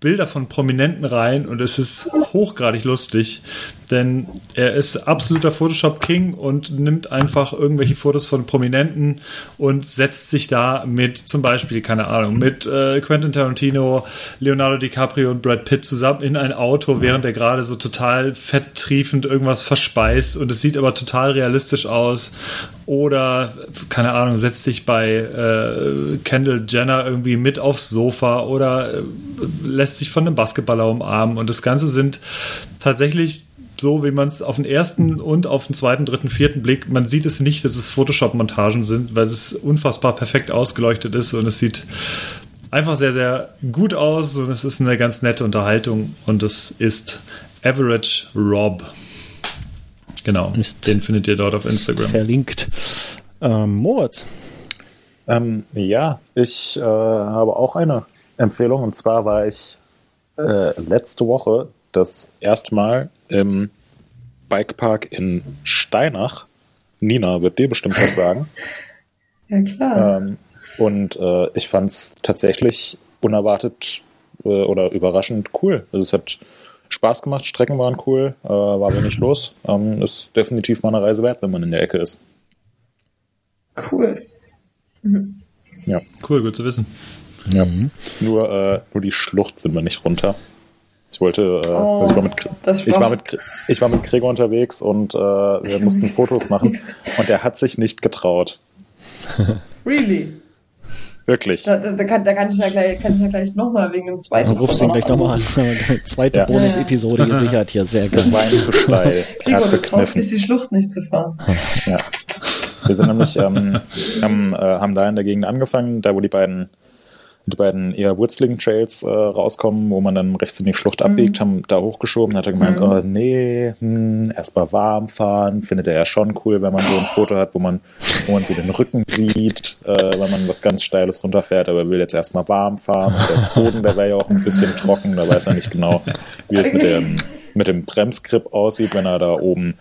Bilder von Prominenten rein und es ist hochgradig lustig, denn er ist absoluter Photoshop-King und nimmt einfach irgendwelche Fotos von Prominenten und setzt sich da mit zum Beispiel, keine Ahnung, mit äh, Quentin Tarantino, Leonardo DiCaprio und Brad Pitt zusammen in ein Auto, während er gerade so total fetttriefend irgendwas verspeist und es sieht aber total realistisch aus. Oder, keine Ahnung, setzt sich bei äh, Kendall Jenner irgendwie mit aufs Sofa oder äh, lässt sich von einem Basketballer umarmen. Und das Ganze sind tatsächlich so, wie man es auf den ersten und auf den zweiten, dritten, vierten Blick, man sieht es nicht, dass es Photoshop-Montagen sind, weil es unfassbar perfekt ausgeleuchtet ist und es sieht einfach sehr, sehr gut aus und es ist eine ganz nette Unterhaltung und es ist Average Rob. Genau, Ist- den findet ihr dort auf Instagram. verlinkt. Ähm, Moritz, Ähm, ja, ich äh, habe auch eine Empfehlung und zwar war ich äh, letzte Woche das erste Mal im Bikepark in Steinach. Nina wird dir bestimmt was sagen. Ja, klar. Ähm, und äh, ich fand es tatsächlich unerwartet äh, oder überraschend cool. Also es hat Spaß gemacht, Strecken waren cool, äh, war wenig los. Ähm, ist definitiv mal eine Reise wert, wenn man in der Ecke ist. Cool. Ja. Cool, gut zu wissen. ja. Nur, äh, nur die Schlucht sind wir nicht runter. Ich wollte, äh, Oh, also ich, war mit, das ist ich, war mit, ich war mit Gregor unterwegs und äh, wir mussten Fotos machen und er hat sich nicht getraut. Really? Wirklich. Da, da, kann, da kann ich ja gleich, kann ich ja gleich nochmal wegen dem zweiten. Dann rufst du ihn gleich nochmal an. Zweite Ja. Bonus-Episode gesichert hier, sehr Das gut. war ihm zu steil. Gregor, hat du traust dich die Schlucht nicht zu fahren. Ja. Wir sind nämlich, ähm, haben, äh, haben da in der Gegend angefangen, da wo die beiden, die beiden eher wurzligen Trails äh, rauskommen, wo man dann rechts in die Schlucht abbiegt, haben da hochgeschoben, hat er gemeint, Mhm. oh nee, hm, erstmal warm fahren, findet er ja schon cool, wenn man so ein Foto hat, wo man, wo man so den Rücken sieht, äh, wenn man was ganz Steiles runterfährt, aber er will jetzt erstmal warm fahren. Und der Boden, der wäre ja auch ein bisschen trocken, da weiß er nicht genau, wie es mit dem, mit dem Bremsgrip aussieht, wenn er da oben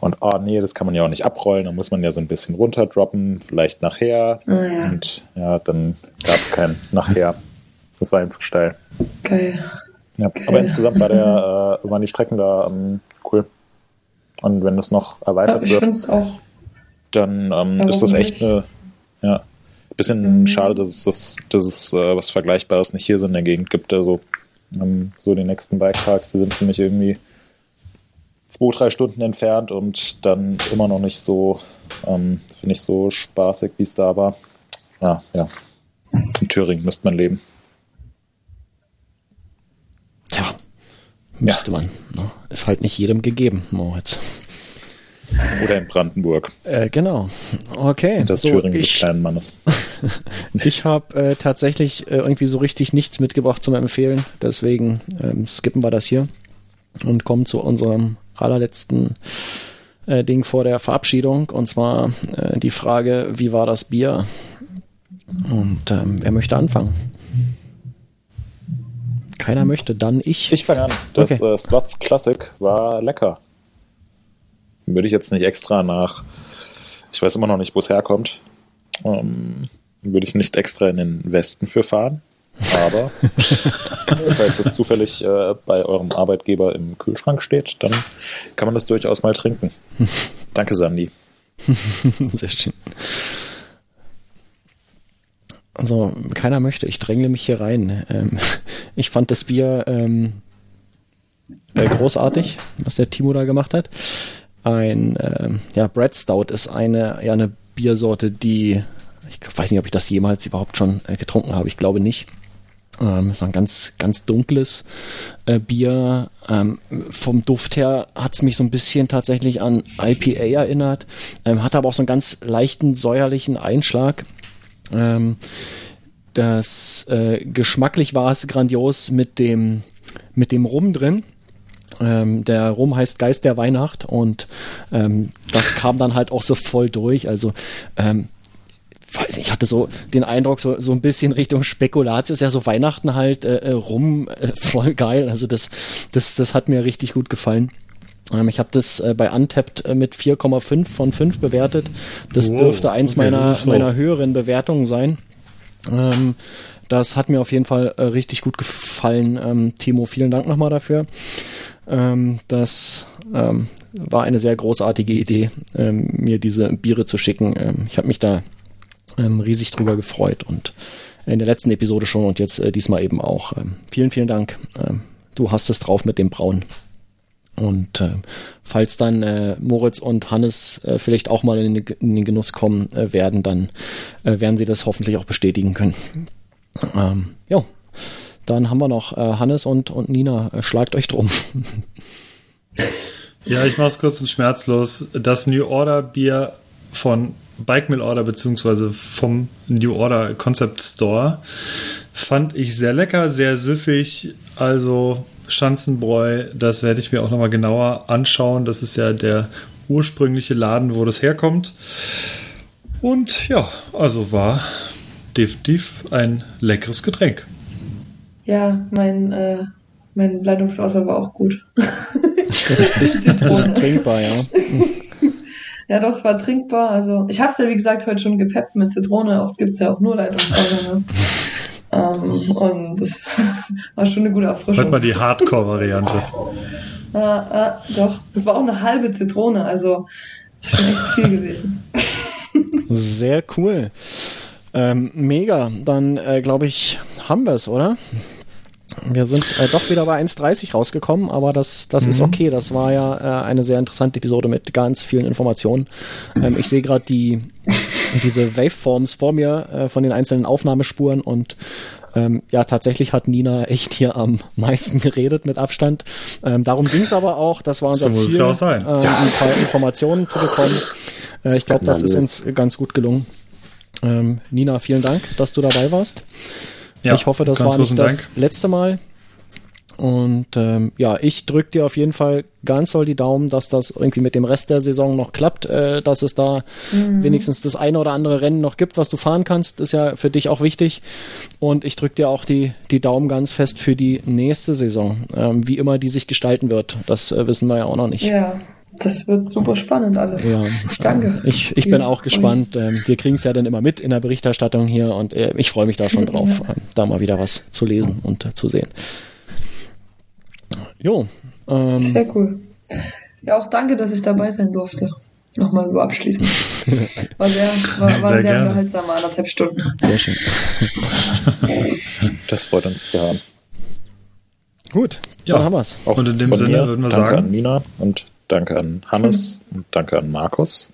und oh nee, das kann man ja auch nicht abrollen, dann muss man ja so ein bisschen runterdroppen, vielleicht nachher. Ah, ja. Und ja, dann gab es kein nachher. Das war ihm zu steil. Geil. Ja. Aber insgesamt war der, äh, waren die Strecken da ähm, cool. Und wenn das noch Ja, erweitert ich wird, auch. dann ähm, Ja, ist das echt eine, ja, bisschen Mhm. schade, dass es, das, dass es äh, was Vergleichbares nicht hier so in der Gegend gibt. Also ähm, so die nächsten Bikeparks, die sind für mich irgendwie zwei, drei Stunden entfernt und dann immer noch nicht so, ähm, finde ich, so spaßig, wie es da war. Ah, ja. In Thüringen müsste man leben. Tja, müsste man. Ne? Ist halt nicht jedem gegeben, Moritz. Oder in Brandenburg. Äh, genau. Okay. Das so, Thüringen des ich kleinen Mannes. ich habe äh, tatsächlich äh, irgendwie so richtig nichts mitgebracht zum Empfehlen. Deswegen ähm, skippen wir das hier und kommen zu unserem allerletzten äh, Ding vor der Verabschiedung. Und zwar äh, die Frage, wie war das Bier? Und ähm, wer möchte anfangen? Keiner möchte, dann ich. Ich fange an. Das Okay. äh, Slots Classic war lecker. Würde ich jetzt nicht extra nach, ich weiß immer noch nicht, wo es herkommt, ähm, würde ich nicht extra in den Westen für fahren. Aber falls es zufällig äh, bei eurem Arbeitgeber im Kühlschrank steht, dann kann man das durchaus mal trinken. Danke, Sandy. Sehr schön. Also, keiner möchte. Ich drängle mich hier rein. Ähm, ich fand das Bier ähm, äh, großartig, was der Timo da gemacht hat. Ein ähm, ja, Bread Stout ist eine, ja, eine Biersorte, die ich weiß nicht, ob ich das jemals überhaupt schon äh, getrunken habe. Ich glaube nicht. Ähm, war ein ganz, ganz dunkles äh, Bier. Ähm, vom Duft her hat es mich so ein bisschen tatsächlich an IPA erinnert. Ähm, hatte aber auch so einen ganz leichten säuerlichen Einschlag. Ähm, das äh, geschmacklich war es grandios mit dem mit dem Rum drin. Ähm, der Rum heißt Geist der Weihnacht und ähm, das kam dann halt auch so voll durch. Also ähm, weiß nicht, ich hatte so den Eindruck, so, so ein bisschen Richtung Spekulatius, ja, so Weihnachten halt äh, äh, rum, äh, voll geil. Also das, das, das hat mir richtig gut gefallen. Ähm, ich habe das äh, bei Untapped äh, mit 4,5 von 5 bewertet. Das Wow, dürfte eins okay, meiner, low. meiner höheren Bewertungen sein. Ähm, das hat mir auf jeden Fall äh, richtig gut gefallen. Ähm, Timo, vielen Dank nochmal dafür. Ähm, das ähm, war eine sehr großartige Idee, ähm, mir diese Biere zu schicken. Ähm, ich habe mich da ähm, riesig drüber gefreut und in der letzten Episode schon und jetzt äh, diesmal eben auch. Ähm, vielen, vielen Dank. Du hast es drauf mit dem Braun. Und äh, falls dann äh, Moritz und Hannes äh, vielleicht auch mal in den, in den Genuss kommen äh, werden, dann äh, werden sie das hoffentlich auch bestätigen können. Ähm, ja, dann haben wir noch äh, Hannes und, und Nina. Äh, schlagt euch drum. Ja, ich mache es kurz und schmerzlos. Das New Order Bier von Bike Mill Order beziehungsweise vom New Order Concept Store fand ich sehr lecker, sehr süffig. Also Schanzenbräu, das werde ich mir auch nochmal genauer anschauen. Das ist ja der ursprüngliche Laden, wo das herkommt. Und ja, also war definitiv ein leckeres Getränk. Ja, mein, äh, mein Leitungswasser war auch gut. Das ist, ist trinkbar, ja. Ja, doch, es war trinkbar. Also, ich habe es ja, wie gesagt, heute schon gepeppt mit Zitrone. Oft gibt's ja auch nur Leitungswasser. Ne? Ähm, und das war schon eine gute Erfrischung. Hört mal die Hardcore-Variante. Äh, äh, doch, das war auch eine halbe Zitrone, also das ist schon echt viel gewesen. Sehr cool. Ähm, mega. Dann äh, glaube ich, haben wir es, oder? Wir sind äh, doch wieder bei 1,30 rausgekommen, aber das, das ist okay. Das war ja äh, eine sehr interessante Episode mit ganz vielen Informationen. Ähm, ich sehe gerade die, diese Waveforms vor mir äh, von den einzelnen Aufnahmespuren und ähm, ja, tatsächlich hat Nina echt hier am meisten geredet mit Abstand. Ähm, darum ging es aber auch, das war unser So muss es Ziel, ja auch sein. ähm, ein paar Informationen zu bekommen. Äh, ich glaube, das ist uns ganz gut gelungen. Ähm, Nina, vielen Dank, dass du dabei warst. Ja, ich hoffe, das war nicht das Dank. letzte Mal. Und ähm, ja, ich drücke dir auf jeden Fall ganz doll die Daumen, dass das irgendwie mit dem Rest der Saison noch klappt, äh, dass es da wenigstens das eine oder andere Rennen noch gibt, was du fahren kannst, ist ja für dich auch wichtig. Und ich drücke dir auch die, die Daumen ganz fest für die nächste Saison, ähm, wie immer die sich gestalten wird. Das äh, wissen wir ja auch noch nicht. Ja, das wird super spannend alles. Ja. Ich danke. Ich, ich bin auch gespannt. Ähm, wir kriegen es ja dann immer mit in der Berichterstattung hier und äh, ich freue mich da schon drauf, ähm, da mal wieder was zu lesen und äh, zu sehen. Jo, ähm, Sehr cool. Ja, auch danke, dass ich dabei sein durfte. Nochmal so abschließend. War sehr, war, war Sehr sehr, gerne. unterhaltsam, anderthalb Stunden. sehr schön. Das freut uns zu haben. Gut, Ja. dann haben wir's. Auch Und in dem von Sinne mir, würden wir danke sagen- an Nina und danke an Hannes und danke an Markus.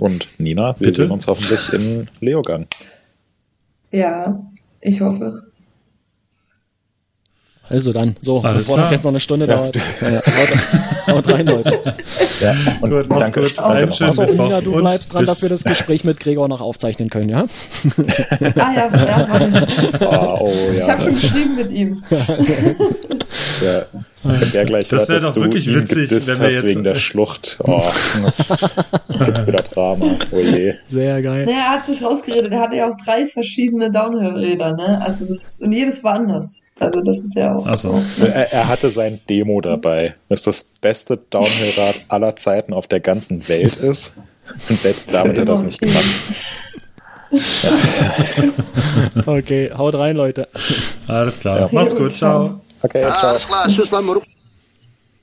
Und Nina, wir Bitte? sehen uns hoffentlich in Leogang. Ja, ich hoffe. Also dann, so, Alles bevor das klar. jetzt noch eine Stunde dauert. Äh, haut, rein, Leute. Ja, und Gut, mach's danke, gut. danke Einen schönen Achso, Mittwoch Nina, du und bleibst dran, dass wir das Gespräch mit Gregor noch aufzeichnen können, ja? Ah ja, ja ich. Oh, ich ja. habe schon geschrieben mit ihm. ja. Der gleich Das hört, wär dass doch wirklich witzig, wenn wir jetzt- wegen der Schlucht. Oh, das gibt wieder Drama. Oh je. Sehr geil. Naja, er hat sich rausgeredet. Er hatte ja auch drei verschiedene Downhill-Räder, ne? Also das, und jedes war anders. Also das ist ja auch Ach so. Er, er hatte sein Demo dabei, das das beste Downhill-Rad aller Zeiten auf der ganzen Welt ist. Und selbst damit hat er das nicht gemacht. Okay, haut rein, Leute. Alles klar. Ja. Macht's gut. Ciao. Okay, ciao. Alles klar, tschüss.